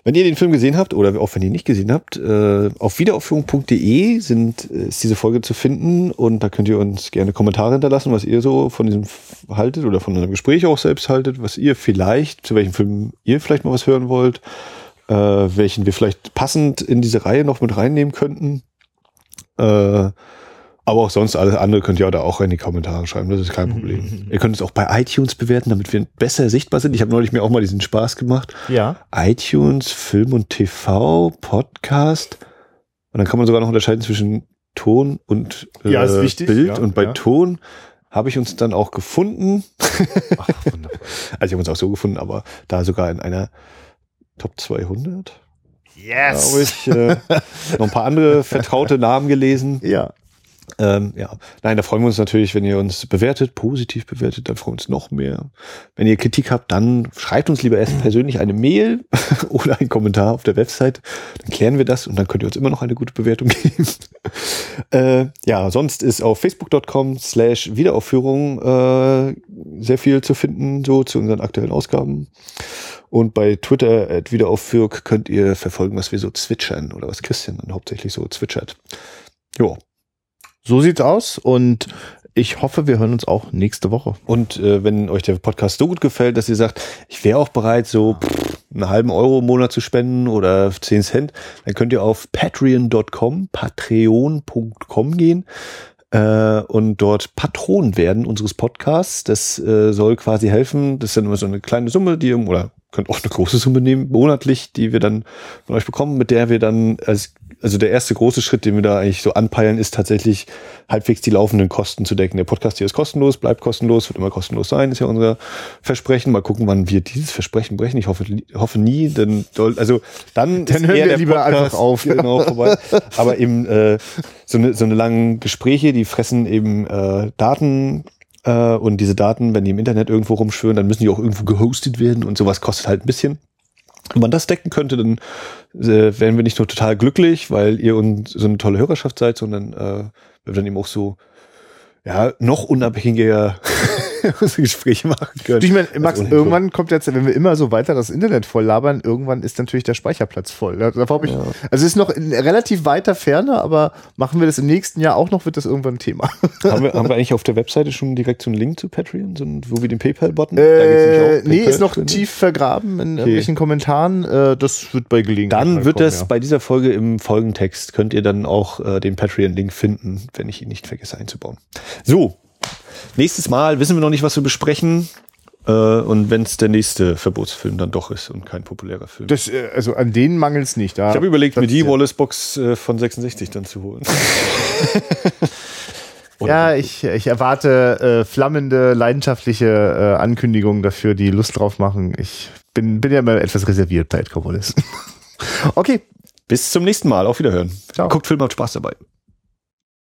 wenn ihr den Film gesehen habt oder auch wenn ihr nicht gesehen habt, äh, auf wiederaufführung.de sind äh, ist diese Folge zu finden und da könnt ihr uns gerne Kommentare hinterlassen, was ihr so von diesem haltet oder von unserem Gespräch auch selbst haltet, was ihr vielleicht, zu welchem Film ihr vielleicht mal was hören wollt, äh, welchen wir vielleicht passend in diese Reihe noch mit reinnehmen könnten. Äh, aber auch sonst alles andere könnt ihr da auch in die Kommentare schreiben, das ist kein Problem. ihr könnt es auch bei iTunes bewerten, damit wir besser sichtbar sind. Ich habe neulich mir auch mal diesen Spaß gemacht Ja. iTunes, Film und TV, Podcast. Und dann kann man sogar noch unterscheiden zwischen Ton und äh, Ja, Bild. ja, und bei ja. Ton habe ich uns dann auch gefunden. Ach, wunderbar. Also ich habe uns auch so gefunden, aber da sogar in einer Top 200, glaube ich. Äh, noch ein paar andere vertraute Namen gelesen. Ja. Ähm, ja, nein, da freuen wir uns natürlich, wenn ihr uns bewertet, positiv bewertet, dann freuen wir uns noch mehr. Wenn ihr Kritik habt, dann schreibt uns lieber erst persönlich eine Mail oder einen Kommentar auf der Website. Dann klären wir das und dann könnt ihr uns immer noch eine gute Bewertung geben. äh, ja, sonst ist auf facebook.com slash Wiederaufführung äh, sehr viel zu finden, so zu unseren aktuellen Ausgaben. Und bei Twitter at Wiederaufführung könnt ihr verfolgen, was wir so zwitschern oder was Christian dann hauptsächlich so zwitschert. Jo, So sieht's aus und ich hoffe, wir hören uns auch nächste Woche. Und äh, wenn euch der Podcast so gut gefällt, dass ihr sagt, ich wäre auch bereit, so pff, einen halben Euro im Monat zu spenden oder 10 Cent, dann könnt ihr auf patreon.com, patreon.com gehen äh, und dort Patron werden unseres Podcasts. Das äh, soll quasi helfen. Das ist dann immer so eine kleine Summe, die oder könnt auch eine große Summe nehmen, monatlich, die wir dann von euch bekommen, mit der wir dann als also der erste große Schritt, den wir da eigentlich so anpeilen, ist tatsächlich halbwegs die laufenden Kosten zu decken. Der Podcast hier ist kostenlos, bleibt kostenlos, wird immer kostenlos sein, ist ja unser Versprechen. Mal gucken, wann wir dieses Versprechen brechen. Ich hoffe, hoffe nie, denn also dann, Dann hören wir lieber einfach auf. Genau, vorbei. Aber eben äh, so eine so eine langen Gespräche, die fressen eben äh, Daten äh, und diese Daten, wenn die im Internet irgendwo rumschwören, dann müssen die auch irgendwo gehostet werden und sowas kostet halt ein bisschen. Wenn man das decken könnte, dann äh, wären wir nicht nur total glücklich, weil ihr uns so eine tolle Hörerschaft seid, sondern äh, wir dann eben auch so ja noch unabhängiger unsere Gespräche machen können. Ich meine, Max, irgendwann kommt jetzt, wenn wir immer so weiter das Internet voll labern, irgendwann ist natürlich der Speicherplatz voll. Ich, Also es ist noch in relativ weiter Ferne, aber machen wir das im nächsten Jahr auch noch, wird das irgendwann ein Thema. haben, wir, haben wir eigentlich auf der Webseite schon direkt so einen Link zu Patreon, so ein, wo wir den PayPal-Button? Äh, nee, ist noch drin. tief vergraben in irgendwelchen Kommentaren. Äh, das wird bei Gelegenheit. Dann wird kommen, das ja. bei dieser Folge im Folgentext, könnt ihr dann auch äh, den Patreon-Link finden, wenn ich ihn nicht vergesse einzubauen. So, nächstes Mal wissen wir noch nicht, was wir besprechen. Äh, und wenn es der nächste Verbotsfilm dann doch ist und kein populärer Film. Das, äh, also an denen mangelt es nicht. Da ich habe überlegt, mir die Platz- Wallace-Box äh, von 66 dann zu holen. Ja, ich, ich erwarte äh, flammende, leidenschaftliche Ankündigungen dafür, die Lust drauf machen. Ich bin, bin ja immer etwas reserviert bei Edgar Wallace. okay, Bis zum nächsten Mal. Auf Wiederhören. Ciao. Guckt Film, habt Spaß dabei.